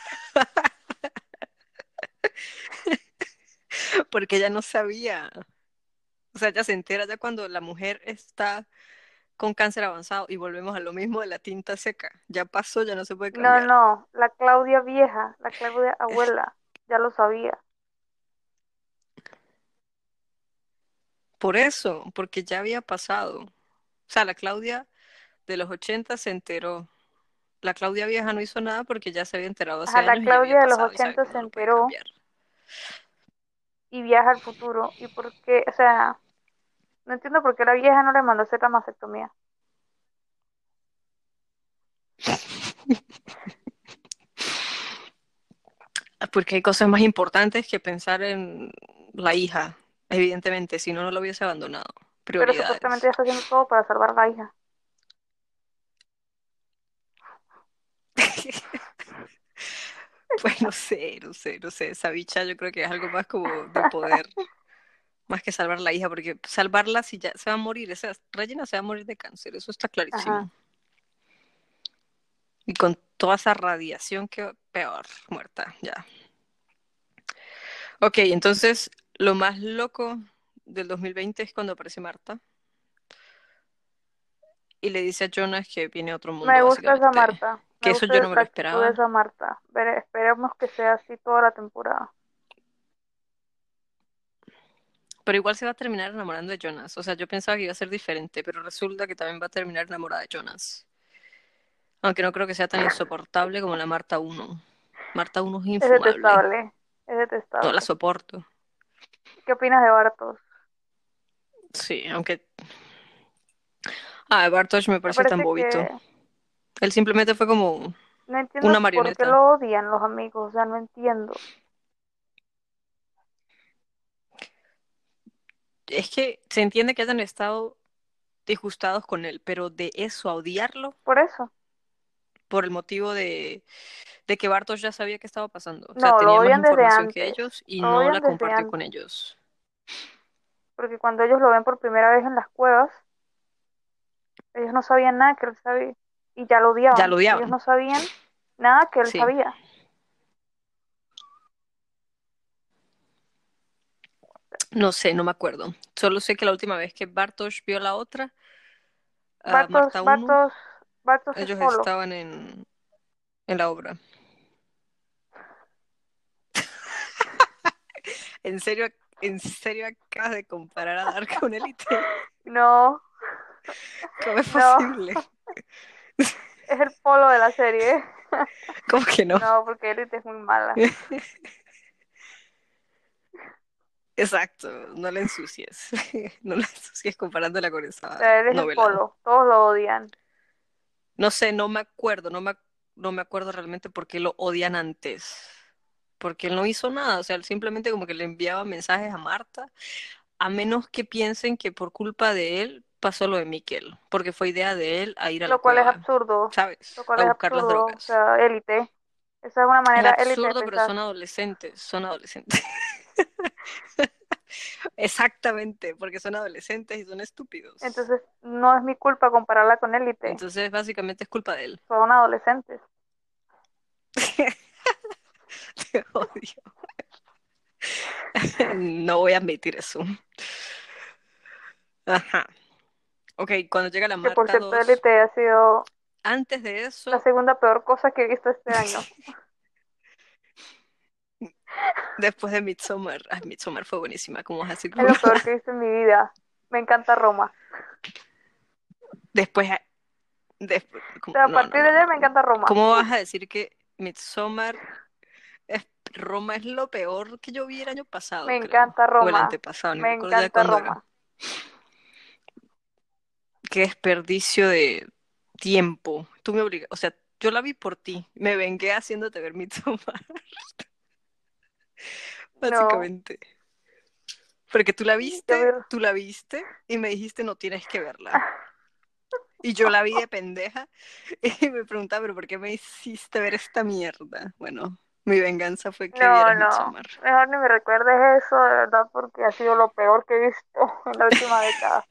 Porque ella no sabía. O sea, ella se entera ya cuando la mujer está con cáncer avanzado y volvemos a lo mismo de la tinta seca. Ya pasó, ya no se puede No, cambiar. no, la Claudia vieja, la Claudia abuela, ya lo sabía. Por eso, porque ya había pasado. O sea, la Claudia de los 80 se enteró. La Claudia vieja no hizo nada porque ya se había enterado hace Ajá, la años Claudia de los pasado y sabe 80 que se enteró. y viaja al futuro. ¿Y por qué? O sea, no entiendo por qué la vieja no le mandó hacer la mastectomía. Porque hay cosas más importantes que pensar en la hija, evidentemente, si no, no lo hubiese abandonado. Pero supuestamente ya está haciendo todo para salvar a la hija. Pues no sé, no sé, no sé. Esa bicha yo creo que es algo más como de poder, más que salvar la hija, porque salvarla si ya se va a morir, esa Regina se va a morir de cáncer, eso está clarísimo. Ajá. Y con toda esa radiación que peor, muerta, ya. Ok, entonces lo más loco del 2020 es cuando aparece Marta y le dice a Jonas que viene otro mundo, Me gusta esa. Marta. Que eso yo no me lo esperaba. esa Marta. Vere- esperemos que sea así toda la temporada. Pero igual se va a terminar enamorando de Jonas. O sea, yo pensaba que iba a ser diferente, pero resulta que también va a terminar enamorada de Jonas. Aunque no creo que sea tan insoportable como la Marta 1. Marta 1 es Es infumable. detestable. Es No la soporto. ¿Qué opinas de Bartos? Sí, aunque... Ah, Bartosz me Me pareció tan parece bobito. que Él simplemente fue como no entiendo una por qué marioneta. lo odian los amigos. O sea, no entiendo. Es que se entiende que hayan estado disgustados con él, pero de eso a odiarlo Por eso. por el motivo de, de que Bartosz ya sabía qué estaba pasando. O sea, No, tenía más información que ellos y Lo no la compartió con ellos. Porque cuando ellos lo ven por primera vez en las cuevas, ellos no sabían nada que él sabía. Y ya lo odiaban. Ya lo odiaban. Ellos no sabían nada que él Sí. sabía. No sé, no me acuerdo. Solo sé que la última vez que Bartosz vio a la otra, a Bartos, Marta 1, Bartos, Bartos es ellos estaban en, en la obra. ¿En serio, en serio acabas de comparar a Dark con Elite? No, ¿Cómo es No. posible? es el polo de la serie. ¿Cómo que no? No, porque Elite es muy mala. Exacto, no la ensucies. No la ensucies comparándola con O esa sea, él es el polo. Todos lo odian. No sé, no me acuerdo, no me, no me acuerdo realmente por qué lo odian antes. Porque él no hizo nada, o sea, él simplemente como que le enviaba mensajes a Marta, a menos que piensen que por culpa de él pasó lo de Miquel, porque fue idea de él a ir a la Lo cual es absurdo. ¿sabes? Lo cual A es buscar las absurdo. O drogas. sea, Élite. Esa es una Es manera élite de absurdo, pero pensar. son adolescentes, son adolescentes. Exactamente, porque son adolescentes y son estúpidos. Entonces, no es mi culpa compararla con Élite. Entonces, básicamente es culpa de él. Son adolescentes. Te odio. No voy a admitir eso. Ajá. Ok, cuando llega la Que por cierto, 2, Élite ha sido antes de eso, la segunda peor cosa que he visto este año. Después de Midsommar. Ah, Midsommar fue buenísima, ¿cómo vas a decir? Es lo peor que he visto en mi vida. Me encanta Roma. Después... después o sea, a no, partir no, de no, allá no. me encanta Roma. ¿Cómo vas a decir que Midsommar es, Roma es lo peor que yo vi el año pasado? Me creo. encanta O el Roma. antepasado, ni Me encanta era. Qué desperdicio de tiempo. Tú me obligas, o sea, yo la vi por ti. Me vengué haciéndote ver. No, Básicamente. Porque tú la viste, vi- tú la viste y me dijiste no tienes que verla. Y yo la vi de pendeja y me preguntaba, pero ¿por qué me hiciste ver esta mierda? Bueno, mi venganza fue que no, no. Midsommar. Mejor ni me recuerdes eso, de verdad, porque ha sido lo peor que he visto en la última década.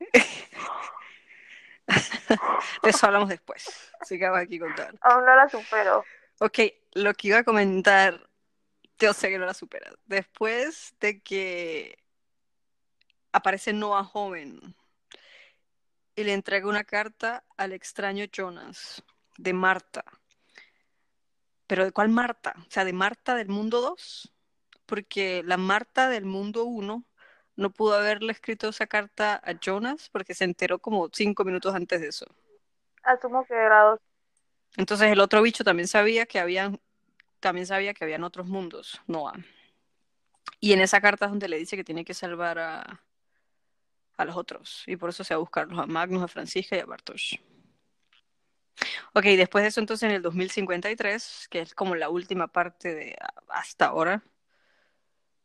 De eso hablamos después. Sigamos aquí contando. Aún no la supero. Ok, lo que iba a comentar, yo sé que no la superas. Después de que aparece Noah joven y le entrega una carta al extraño Jonas de Marta. ¿Pero de cuál Marta? O sea, de Marta del mundo 2. Porque la Marta del mundo 1 no pudo haberle escrito esa carta a Jonas porque se enteró como cinco minutos antes de eso. Asumo que era dos. Entonces el otro bicho también sabía que habían, también sabía que habían otros mundos, Noah. Y en esa carta es donde le dice que tiene que salvar a, a los otros. Y por eso se va a buscarlos a Magnus, a Francisca y a Bartosz. Ok, después de eso entonces en el 2053, que es como la última parte de hasta ahora,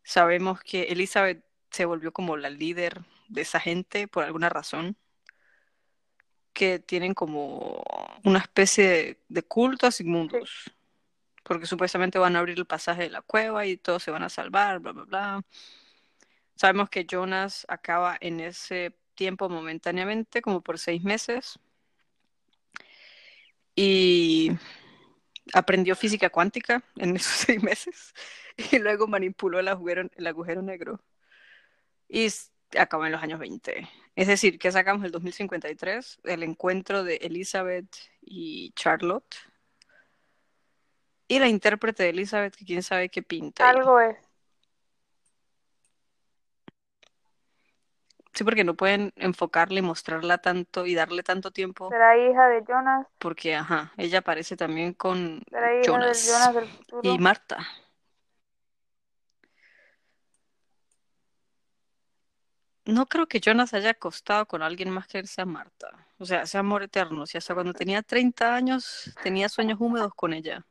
sabemos que Elizabeth se volvió como la líder de esa gente por alguna razón, que tienen como una especie de, de culto a Sigmundus, porque supuestamente van a abrir el pasaje de la cueva y todos se van a salvar, bla, bla, bla. Sabemos que Jonas acaba en ese tiempo momentáneamente, como por seis meses, y aprendió física cuántica en esos seis meses, y luego manipuló el agujero, el agujero negro, y acaba en los años 20. Es decir, que sacamos el 2053, el encuentro de Elizabeth y Charlotte, y la intérprete de Elizabeth, que quién sabe qué pinta. ahí. Algo es. Sí, porque no pueden enfocarle y mostrarla tanto y darle tanto tiempo, Será hija de Jonas. porque, ajá, ella aparece también con Será hija Jonas del Jonas del futuro. y Marta. No creo que Jonas haya acostado con alguien más que él sea Marta. O sea, ese amor eterno. O sea, hasta cuando tenía 30 años tenía sueños húmedos con ella.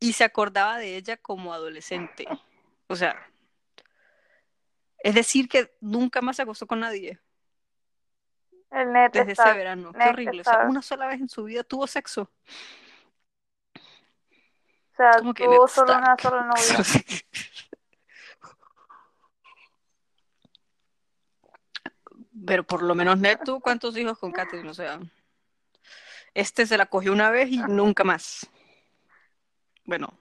Y se acordaba de ella como adolescente. O sea, es decir que nunca más se acostó con nadie El net desde está. ese verano. Qué horrible. O sea, una sola vez en su vida tuvo sexo. O sea, tuvo solo una sola novia. Pero por lo menos Ned tuvo cuántos hijos con Catherine, o sea. Este se la cogió una vez y nunca más. Bueno,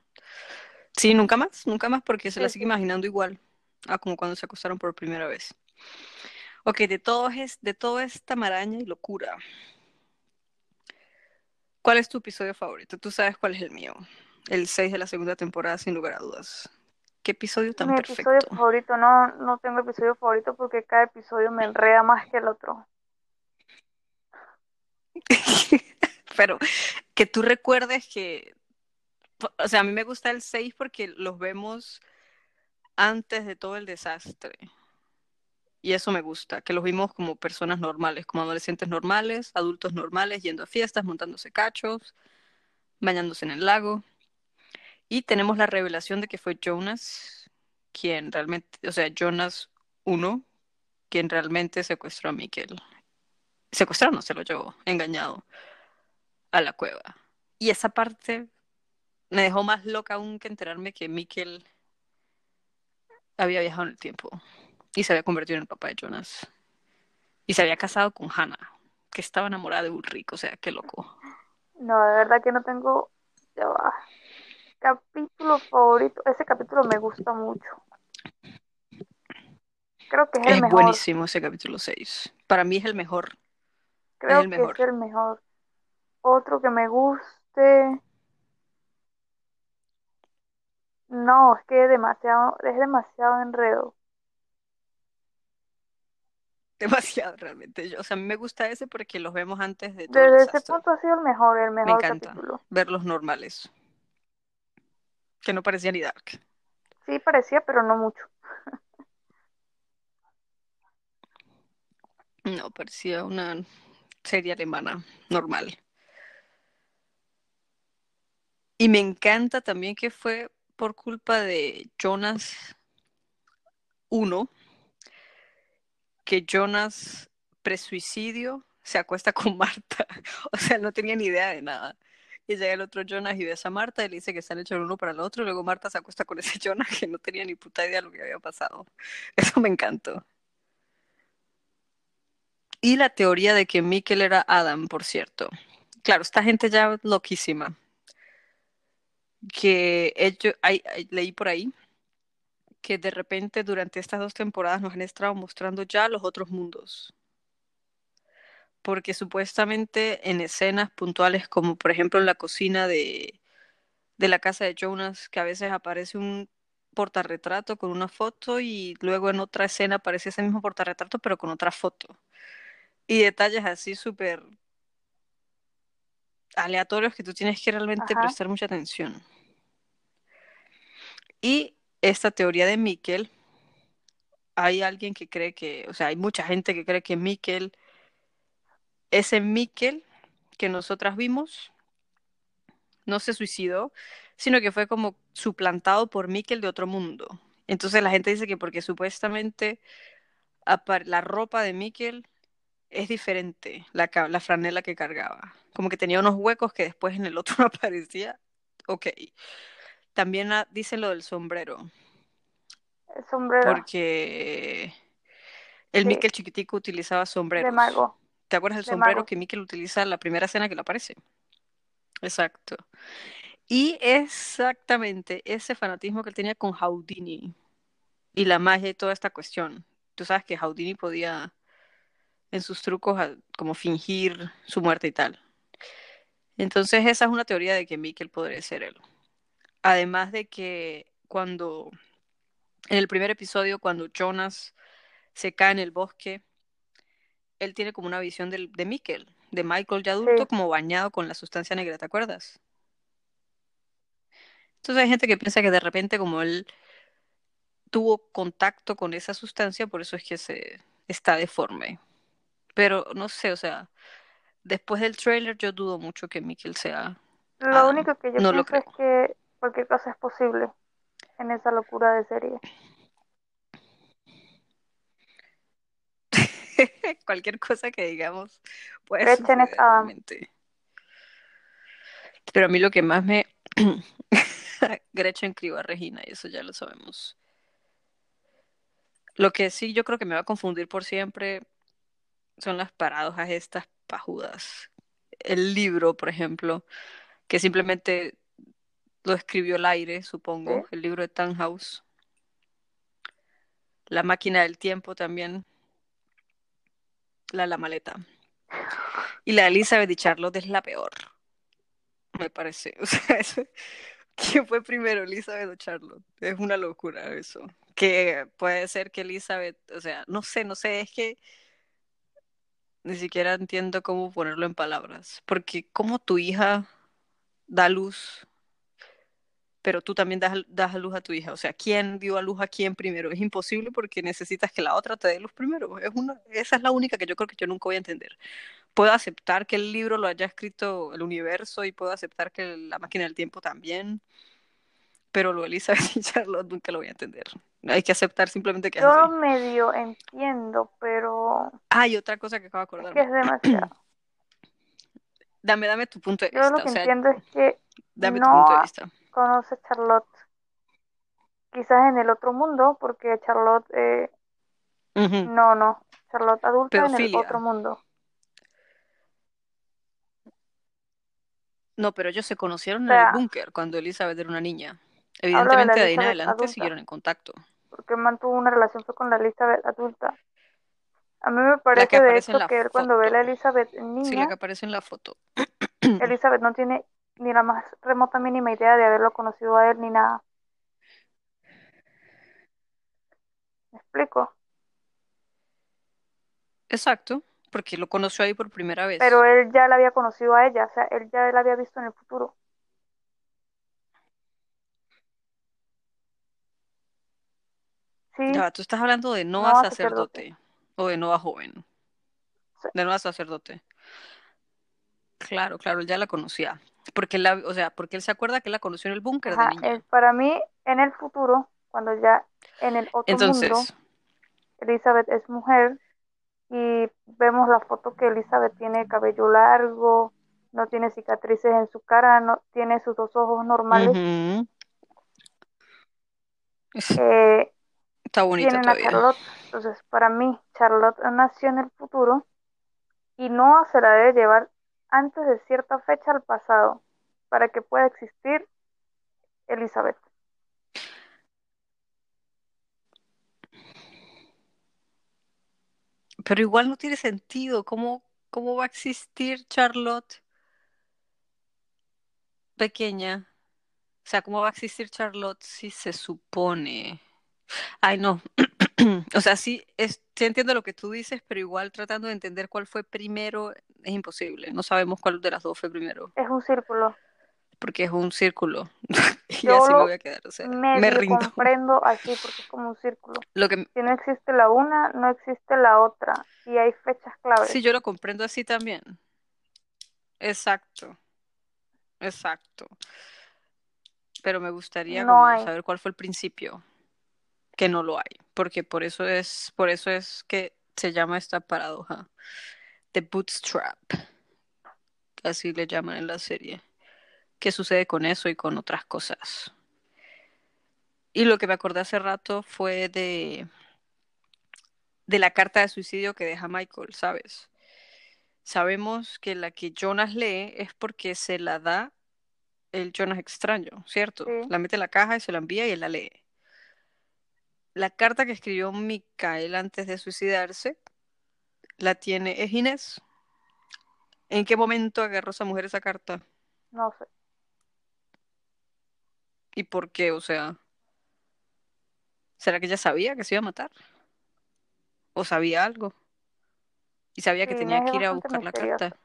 sí, nunca más, nunca más, porque se la sigue imaginando igual a como cuando se acostaron por primera vez. Ok, de todo es, de toda esta maraña y locura, ¿cuál es tu episodio favorito? Tú sabes cuál es el mío. El 6 de la segunda temporada, sin lugar a dudas. ¿Qué episodio tan Mi episodio perfecto? favorito, no, no tengo episodio favorito porque cada episodio me enreda más que el otro. Pero que tú recuerdes que, o sea, a mí me gusta el 6 porque los vemos antes de todo el desastre. Y eso me gusta, que los vimos como personas normales, como adolescentes normales, adultos normales, yendo a fiestas, montándose cachos, bañándose en el lago. Y tenemos la revelación de que fue Jonas quien realmente, o sea, Jonas 1, quien realmente secuestró a Mikkel. Secuestró, no se lo llevó, engañado a la cueva. Y esa parte me dejó más loca aún que enterarme que Mikkel había viajado en el tiempo y se había convertido en el papá de Jonas. Y se había casado con Hannah, que estaba enamorada de Ulrich, o sea, qué loco. No, de verdad que no tengo. Ya va. Capítulo favorito. Ese capítulo me gusta mucho. Creo que es el Es mejor. buenísimo ese capítulo 6. Para mí es el mejor. Creo el que mejor. es el mejor. Otro que me guste. No, es que es demasiado, es demasiado enredo. Demasiado realmente. Yo, o sea, a mí me gusta ese porque los vemos antes de todo el Desde ese punto ha sido el mejor, el Me mejor encanta capítulo. verlos normales. Que no parecía ni Dark. Sí, parecía, pero no mucho. No, parecía una serie alemana normal. Y me encanta también que fue por culpa de Jonas 1, que Jonas presuicidio se acuesta con Marta. O sea, no tenía ni idea de nada. Y llega el otro Jonas y besa a Marta y le dice que están hechos el uno para el otro. Y luego Marta se acuesta con ese Jonas que no tenía ni puta idea de lo que había pasado. Eso me encantó. Y la teoría de que Mikkel era Adam, por cierto. Claro, esta gente ya loquísima. Que ellos, hay, hay- leí por ahí que de repente durante estas dos temporadas nos han estado mostrando ya los otros mundos. Porque supuestamente en escenas puntuales, como por ejemplo en la cocina de, de la casa de Jonas, que a veces aparece un portarretrato con una foto y luego en otra escena aparece ese mismo portarretrato pero con otra foto. Y detalles así súper aleatorios que tú tienes que realmente Ajá. prestar mucha atención. Y esta teoría de Mikkel, hay alguien que cree que, o sea, hay mucha gente que cree que Mikkel, ese Mikkel que nosotras vimos, no se suicidó, sino que fue como suplantado por Mikkel de otro mundo. Entonces la gente dice que porque supuestamente la ropa de Mikkel es diferente, la, franela que cargaba. Como que tenía unos huecos que después en el otro no aparecía. Ok. También dicen lo del sombrero, El sombrero porque el Sí. Mikkel chiquitico utilizaba de sombreros. mago. ¿Te acuerdas del de sombrero mago. que Mikkel utiliza en la primera escena que le aparece? Exacto. Y exactamente ese fanatismo que él tenía con Houdini y la magia y toda esta cuestión. Tú sabes que Houdini podía en sus trucos como fingir su muerte y tal. Entonces esa es una teoría de que Mikkel podría ser él. Además de que cuando en el primer episodio cuando Jonas se cae en el bosque, él tiene como una visión de Mikkel, de Michael ya adulto Sí. como bañado con la sustancia negra, ¿te acuerdas? Entonces hay gente que piensa que de repente como él tuvo contacto con esa sustancia, por eso es que se está deforme. Pero no sé, o sea, después del trailer yo dudo mucho que Mikkel sea Lo Adam. único que yo No lo pienso es que cualquier cosa es posible en esa locura de serie. Cualquier cosa que digamos puede Gretchen es Adam. Pero a mí lo que más me... Gretchen crió a Regina y eso ya lo sabemos. Lo que sí yo creo que me va a confundir por siempre son las paradojas estas pajudas. El libro, por ejemplo, que simplemente lo escribió el aire, supongo, el libro de Tannhaus. La máquina del tiempo también. La la maleta. Y la Elizabeth y Charlotte es la peor. Me parece. O sea, ¿quién fue primero, Elizabeth o Charlotte? Es una locura eso. Que puede ser que Elizabeth, o sea, no sé, no sé, es que ni siquiera entiendo cómo ponerlo en palabras. Porque como tu hija da luz, pero tú también das, das a luz a tu hija. O sea, ¿quién dio a luz a quién primero? Es imposible porque necesitas que la otra te dé luz primero. Es una, esa es la única que yo creo que yo nunca voy a entender. Puedo aceptar que el libro lo haya escrito el universo y puedo aceptar que la máquina del tiempo también, pero lo de Elizabeth y Charlotte nunca lo voy a entender. Hay que aceptar simplemente que es Yo así. medio entiendo, pero Ah, y otra cosa que acabo de es que es demasiado. Dame, dame tu punto de Yo vista. lo que O sea, entiendo es que dame tu no punto de vista. Conoce a Charlotte. Quizás en el otro mundo, porque Charlotte, eh, no, no, Charlotte adulta en el Pedofilia. otro mundo. No, pero ellos se conocieron O en el búnker cuando Elizabeth era una niña. de Evidentemente, de ahí en adelante adulta, siguieron en contacto. porque mantuvo una relación fue con la Elizabeth adulta. A mí me parece de hecho que él cuando ve a la. Elizabeth Sí, la niña, que aparece en la foto. Elizabeth no tiene ni la más remota mínima idea de haberlo conocido a él ni nada. ¿Me explico? Exacto, porque lo conoció ahí por primera vez. Pero él ya la había conocido a ella, o sea, él ya la había visto en el futuro. ¿Sí? Ya, tú estás hablando de Noa, Noa sacerdote, o de Noa joven. Sí. De Noa sacerdote. Claro, claro, él ya la conocía, porque él la, o sea, porque él se acuerda que la conoció en el búnker de ajá, él- para mí, en el futuro, cuando ya en el otro mundo, Entonces, Elizabeth es mujer y vemos la foto que Elizabeth tiene cabello largo, no tiene cicatrices en su cara, no tiene sus dos ojos normales. eh, Está tienen a todavía. Charlotte. Entonces, para mí, Charlotte nació en el futuro y Noah se la debe llevar antes de cierta fecha al pasado para que pueda existir Elizabeth. Pero igual no tiene sentido. ¿Cómo, cómo va a existir Charlotte pequeña? O sea, ¿cómo va a existir Charlotte si se supone? Ay, no. O sea, sí, es, sí entiendo lo que tú dices, pero igual tratando de entender cuál fue primero es imposible. No sabemos cuál de las dos fue primero, Es un círculo. porque es un círculo. Y Yo así me voy a quedar. O sea, me rindo. comprendo así porque es como un círculo. Lo que Si no existe la una, no existe la otra y hay fechas claves. sí, yo lo comprendo así también. Exacto. Exacto. Pero me gustaría No como hay. saber cuál fue el principio, que no lo hay, porque por eso es, por eso es que se llama esta paradoja de bootstrap, así le llaman en la serie. ¿Qué sucede con eso y con otras cosas? Y lo que me acordé hace rato fue de de la carta de suicidio que deja Michael, ¿sabes? Sabemos que la que Jonas lee es porque se la da el Jonas extraño, ¿cierto? La mete en la caja y se la envía y él la lee. La carta que escribió Micael antes de suicidarse la tiene es Inés. ¿En qué momento agarró esa mujer esa carta? No sé. ¿Y por qué? O sea, ¿será que ella sabía que se iba a matar? ¿O sabía algo? Y sabía que tenía que ir a buscar la carta.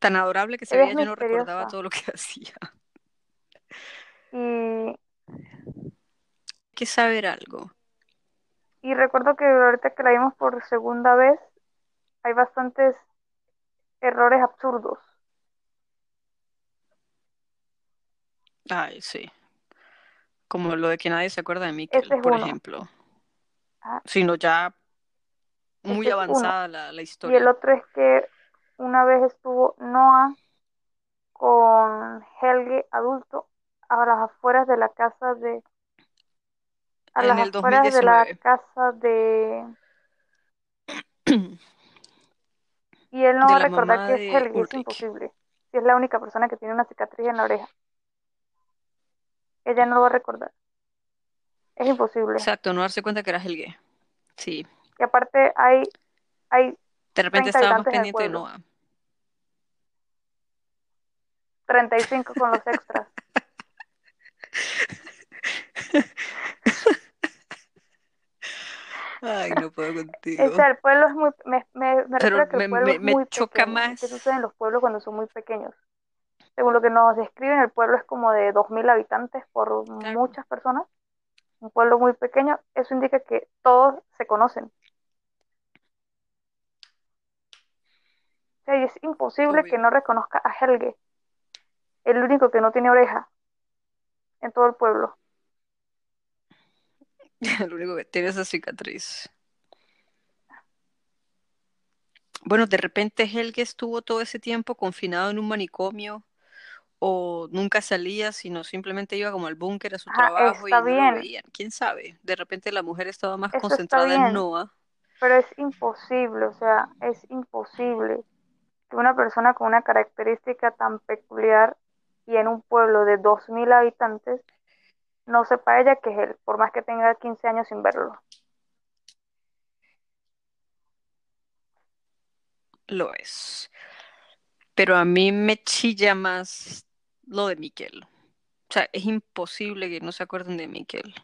Tan adorable que se veía, yo no recordaba todo lo que hacía. Y, que saber algo. y recuerdo que ahorita que la vimos por segunda vez, hay bastantes errores absurdos. Ay, sí. Como lo de que nadie se acuerda de es por uno. ejemplo. Ajá. Sino ya muy avanzada la, la Y el historia. otro es que una vez estuvo Noah con Helge adulto a las afueras de la casa de a En las el afueras de la 2019. casa de y él no va a recordar que es de Helge, es imposible. Si es la única persona que tiene una cicatriz en la oreja, ella no lo va a recordar. Es imposible. Exacto, no darse cuenta que era Helge. Sí. Y aparte hay hay De repente 30 estaba más habitantes en el pendiente de Noah. 35 con los extras. Ay, no puedo contigo. sea, el pueblo es muy, me, me, me Pero que el pueblo me, es me muy choca pequeño. ¿Y qué más. sucede en los pueblos cuando son muy pequeños? Según lo que nos describen, el pueblo es como de 2.000 habitantes por Claro. muchas personas. Un pueblo muy pequeño, eso indica que todos se conocen. O sea, y es imposible que no reconozca a Helge, el único que no tiene oreja en todo el pueblo. Lo único que tiene es esa cicatriz. Bueno, de repente Helge estuvo todo ese tiempo confinado en un manicomio o nunca salía, sino simplemente iba como al búnker a su Ajá, trabajo y no lo bien, veían. ¿Quién sabe? De repente la mujer estaba más eso concentrada en Noah. pero es imposible, o sea, es imposible que una persona con una característica tan peculiar y en un pueblo de 2.000 habitantes no sepa ella que es él, por más que tenga 15 años sin verlo. Lo es. Pero a mí me chilla más lo de Miquel. O sea, es imposible que no se acuerden de Miquel.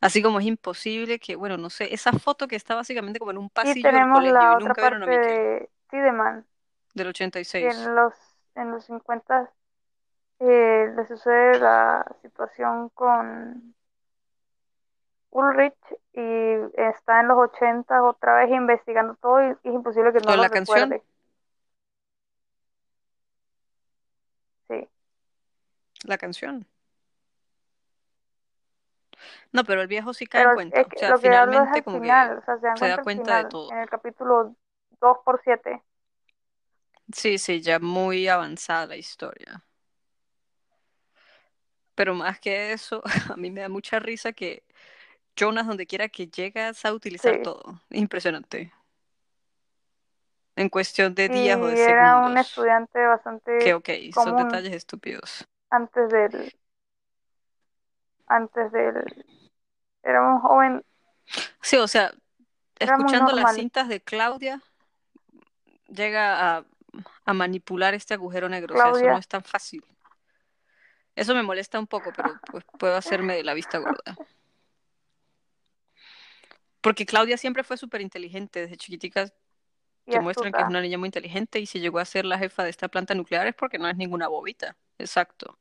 Así como es imposible que, bueno, no sé, esa foto que está básicamente como en un pasillo Y del tenemos colegio la y otra nunca vieron parte a Miquel, de Tideman, del que 86. en los, en los 50 eh, le sucede la situación con Ulrich y está en los 80 otra vez investigando todo y, es imposible que no ¿Con lo la canción? recuerde. Sí, La canción. No, pero el viejo sí cae en cuenta. es O sea, lo que hablo es finalmente al como que final, o sea, se dan se da cuenta de todo. en el capítulo 2 por 7. Sí, sí, ya muy avanzada la historia. Pero más que eso, a mí me da mucha risa que Jonas, donde quiera que llegas a utilizar Sí, todo. Es impresionante. En cuestión de y días o de era un segundos. estudiante Que bastante ok, son detalles estúpidos. antes del, antes del, era un joven, Sí, o sea, escuchando las cintas de Claudia, llega a, a manipular este agujero negro. O sea, eso no Claudia, es tan fácil. Eso me molesta un poco, pero pues puedo hacerme de la vista gorda. Porque Claudia siempre fue súper inteligente. Desde chiquitica y te muestran que es una niña muy inteligente y si llegó a ser la jefa de esta planta nuclear es porque no es ninguna bobita. Exacto.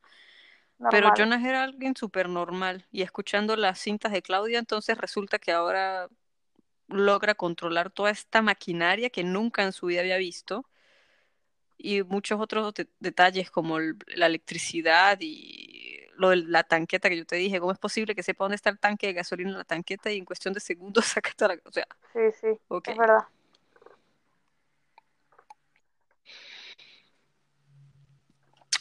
Pero. Jonas era alguien súper normal y escuchando las cintas de Claudia, entonces resulta que ahora logra controlar toda esta maquinaria que nunca en su vida había visto y muchos otros de- detalles como el- la electricidad y lo de la tanqueta que yo te dije, ¿cómo es posible que sepa dónde está el tanque de gasolina en la tanqueta y en cuestión de segundos saca toda la... O sea, Sí, sí, es verdad.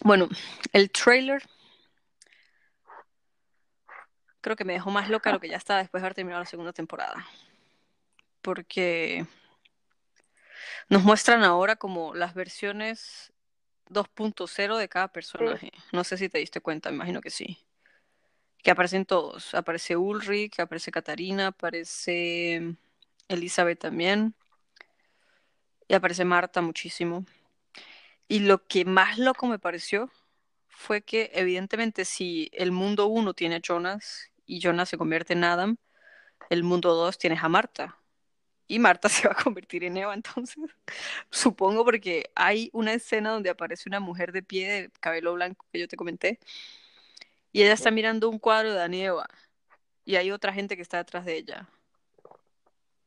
Bueno, el trailer creo que me dejó más loca lo que ya estaba después de haber terminado la segunda temporada. Porque nos muestran ahora como las versiones 2.0 de cada personaje. No sé si te diste cuenta, me imagino que sí. Que aparecen todos. Aparece Ulrich, aparece Katarina, aparece Elizabeth también. Y aparece Marta muchísimo. Y lo que más loco me pareció fue que evidentemente si el mundo 1 tiene a Jonas y Jonas se convierte en Adam, el mundo 2 tienes a Marta. Y Marta se va a convertir en Eva entonces. Supongo porque hay una escena donde aparece una mujer de pie de cabello blanco que yo te comenté. Y ella está mirando un cuadro de Eva. Y hay otra gente que está detrás de ella.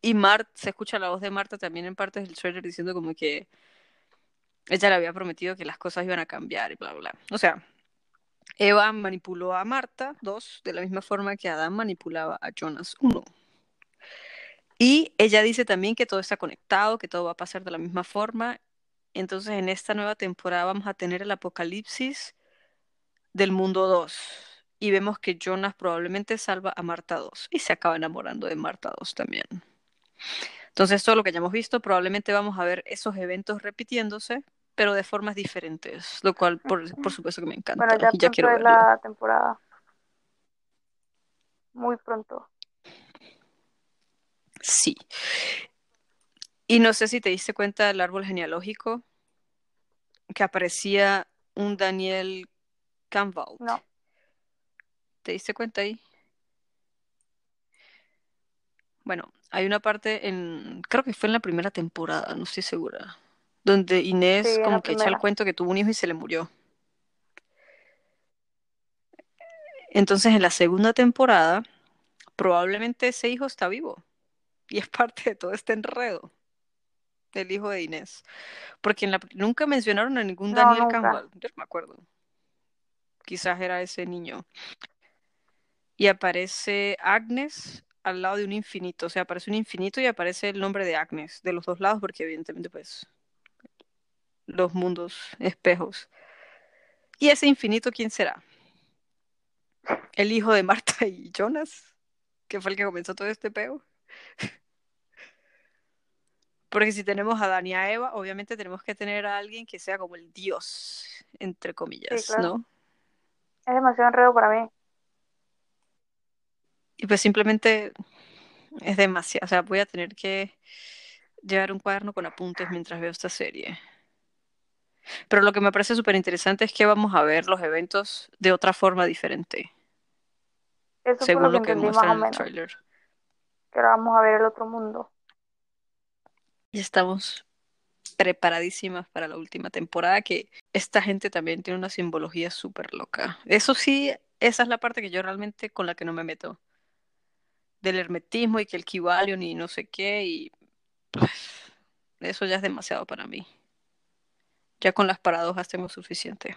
Y Mart, se escucha la voz de Marta también en partes del trailer diciendo como que ella le había prometido que las cosas iban a cambiar y bla, bla. O sea, Eva manipuló a Marta, dos, de la misma forma que Adán manipulaba a Jonas, uno. Y ella dice también que todo está conectado, que todo va a pasar de la misma forma. Entonces, en esta nueva temporada vamos a tener el apocalipsis del mundo 2. Y vemos que Jonas probablemente salva a Marta 2 y se acaba enamorando de Marta 2 también. Entonces, todo lo que ya hemos visto, probablemente vamos a ver esos eventos repitiéndose, pero de formas diferentes, lo cual por, por supuesto que me encanta Bueno, ya y ya pronto quiero verlo. la temporada. Muy pronto. Sí. Y no sé si te diste cuenta del árbol genealógico que aparecía un Daniel Campbell. No, ¿Te diste cuenta ahí? Bueno, hay una parte en, creo que fue en la primera temporada, no estoy segura, donde Inés Sí, como que echa el cuento que tuvo un hijo y se le murió. Entonces en la segunda temporada, probablemente ese hijo está vivo y es parte de todo este enredo del hijo de Inés. Porque en la, nunca mencionaron a ningún no, Daniel nunca. Campbell, yo no me acuerdo. Quizás era ese niño. Y aparece Agnes al lado de un infinito, o sea, aparece un infinito y aparece el nombre de Agnes de los dos lados, porque evidentemente pues los mundos espejos. ¿Y ese infinito quién será? ¿El hijo de Marta y Jonas? ¿Que fue el que comenzó todo este peo? Porque si tenemos a Dani y a Eva, obviamente tenemos que tener a alguien que sea como el dios, entre comillas, Sí, claro. ¿no? Es demasiado enredo para mí. Y pues simplemente es demasiado, o sea, voy a tener que llevar un cuaderno con apuntes mientras veo esta serie. Pero lo que me parece súper interesante es que vamos a ver los eventos de otra forma diferente, Eso según lo que lo o en el menos, tráiler. Que ahora vamos a ver el otro mundo. Y estamos preparadísimas para la última temporada, que esta gente también tiene una simbología súper loca. Eso sí, esa es la parte que yo realmente con la que no me meto. Del hermetismo y que el Kybalion y no sé qué, y pues, eso ya es demasiado para mí. Ya con las paradojas tengo suficiente.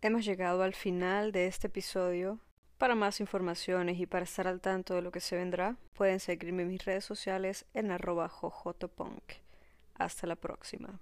Hemos llegado al final de este episodio. Para más informaciones y para estar al tanto de lo que se vendrá, pueden seguirme en mis redes sociales en arroba jojotopunk. Hasta la próxima.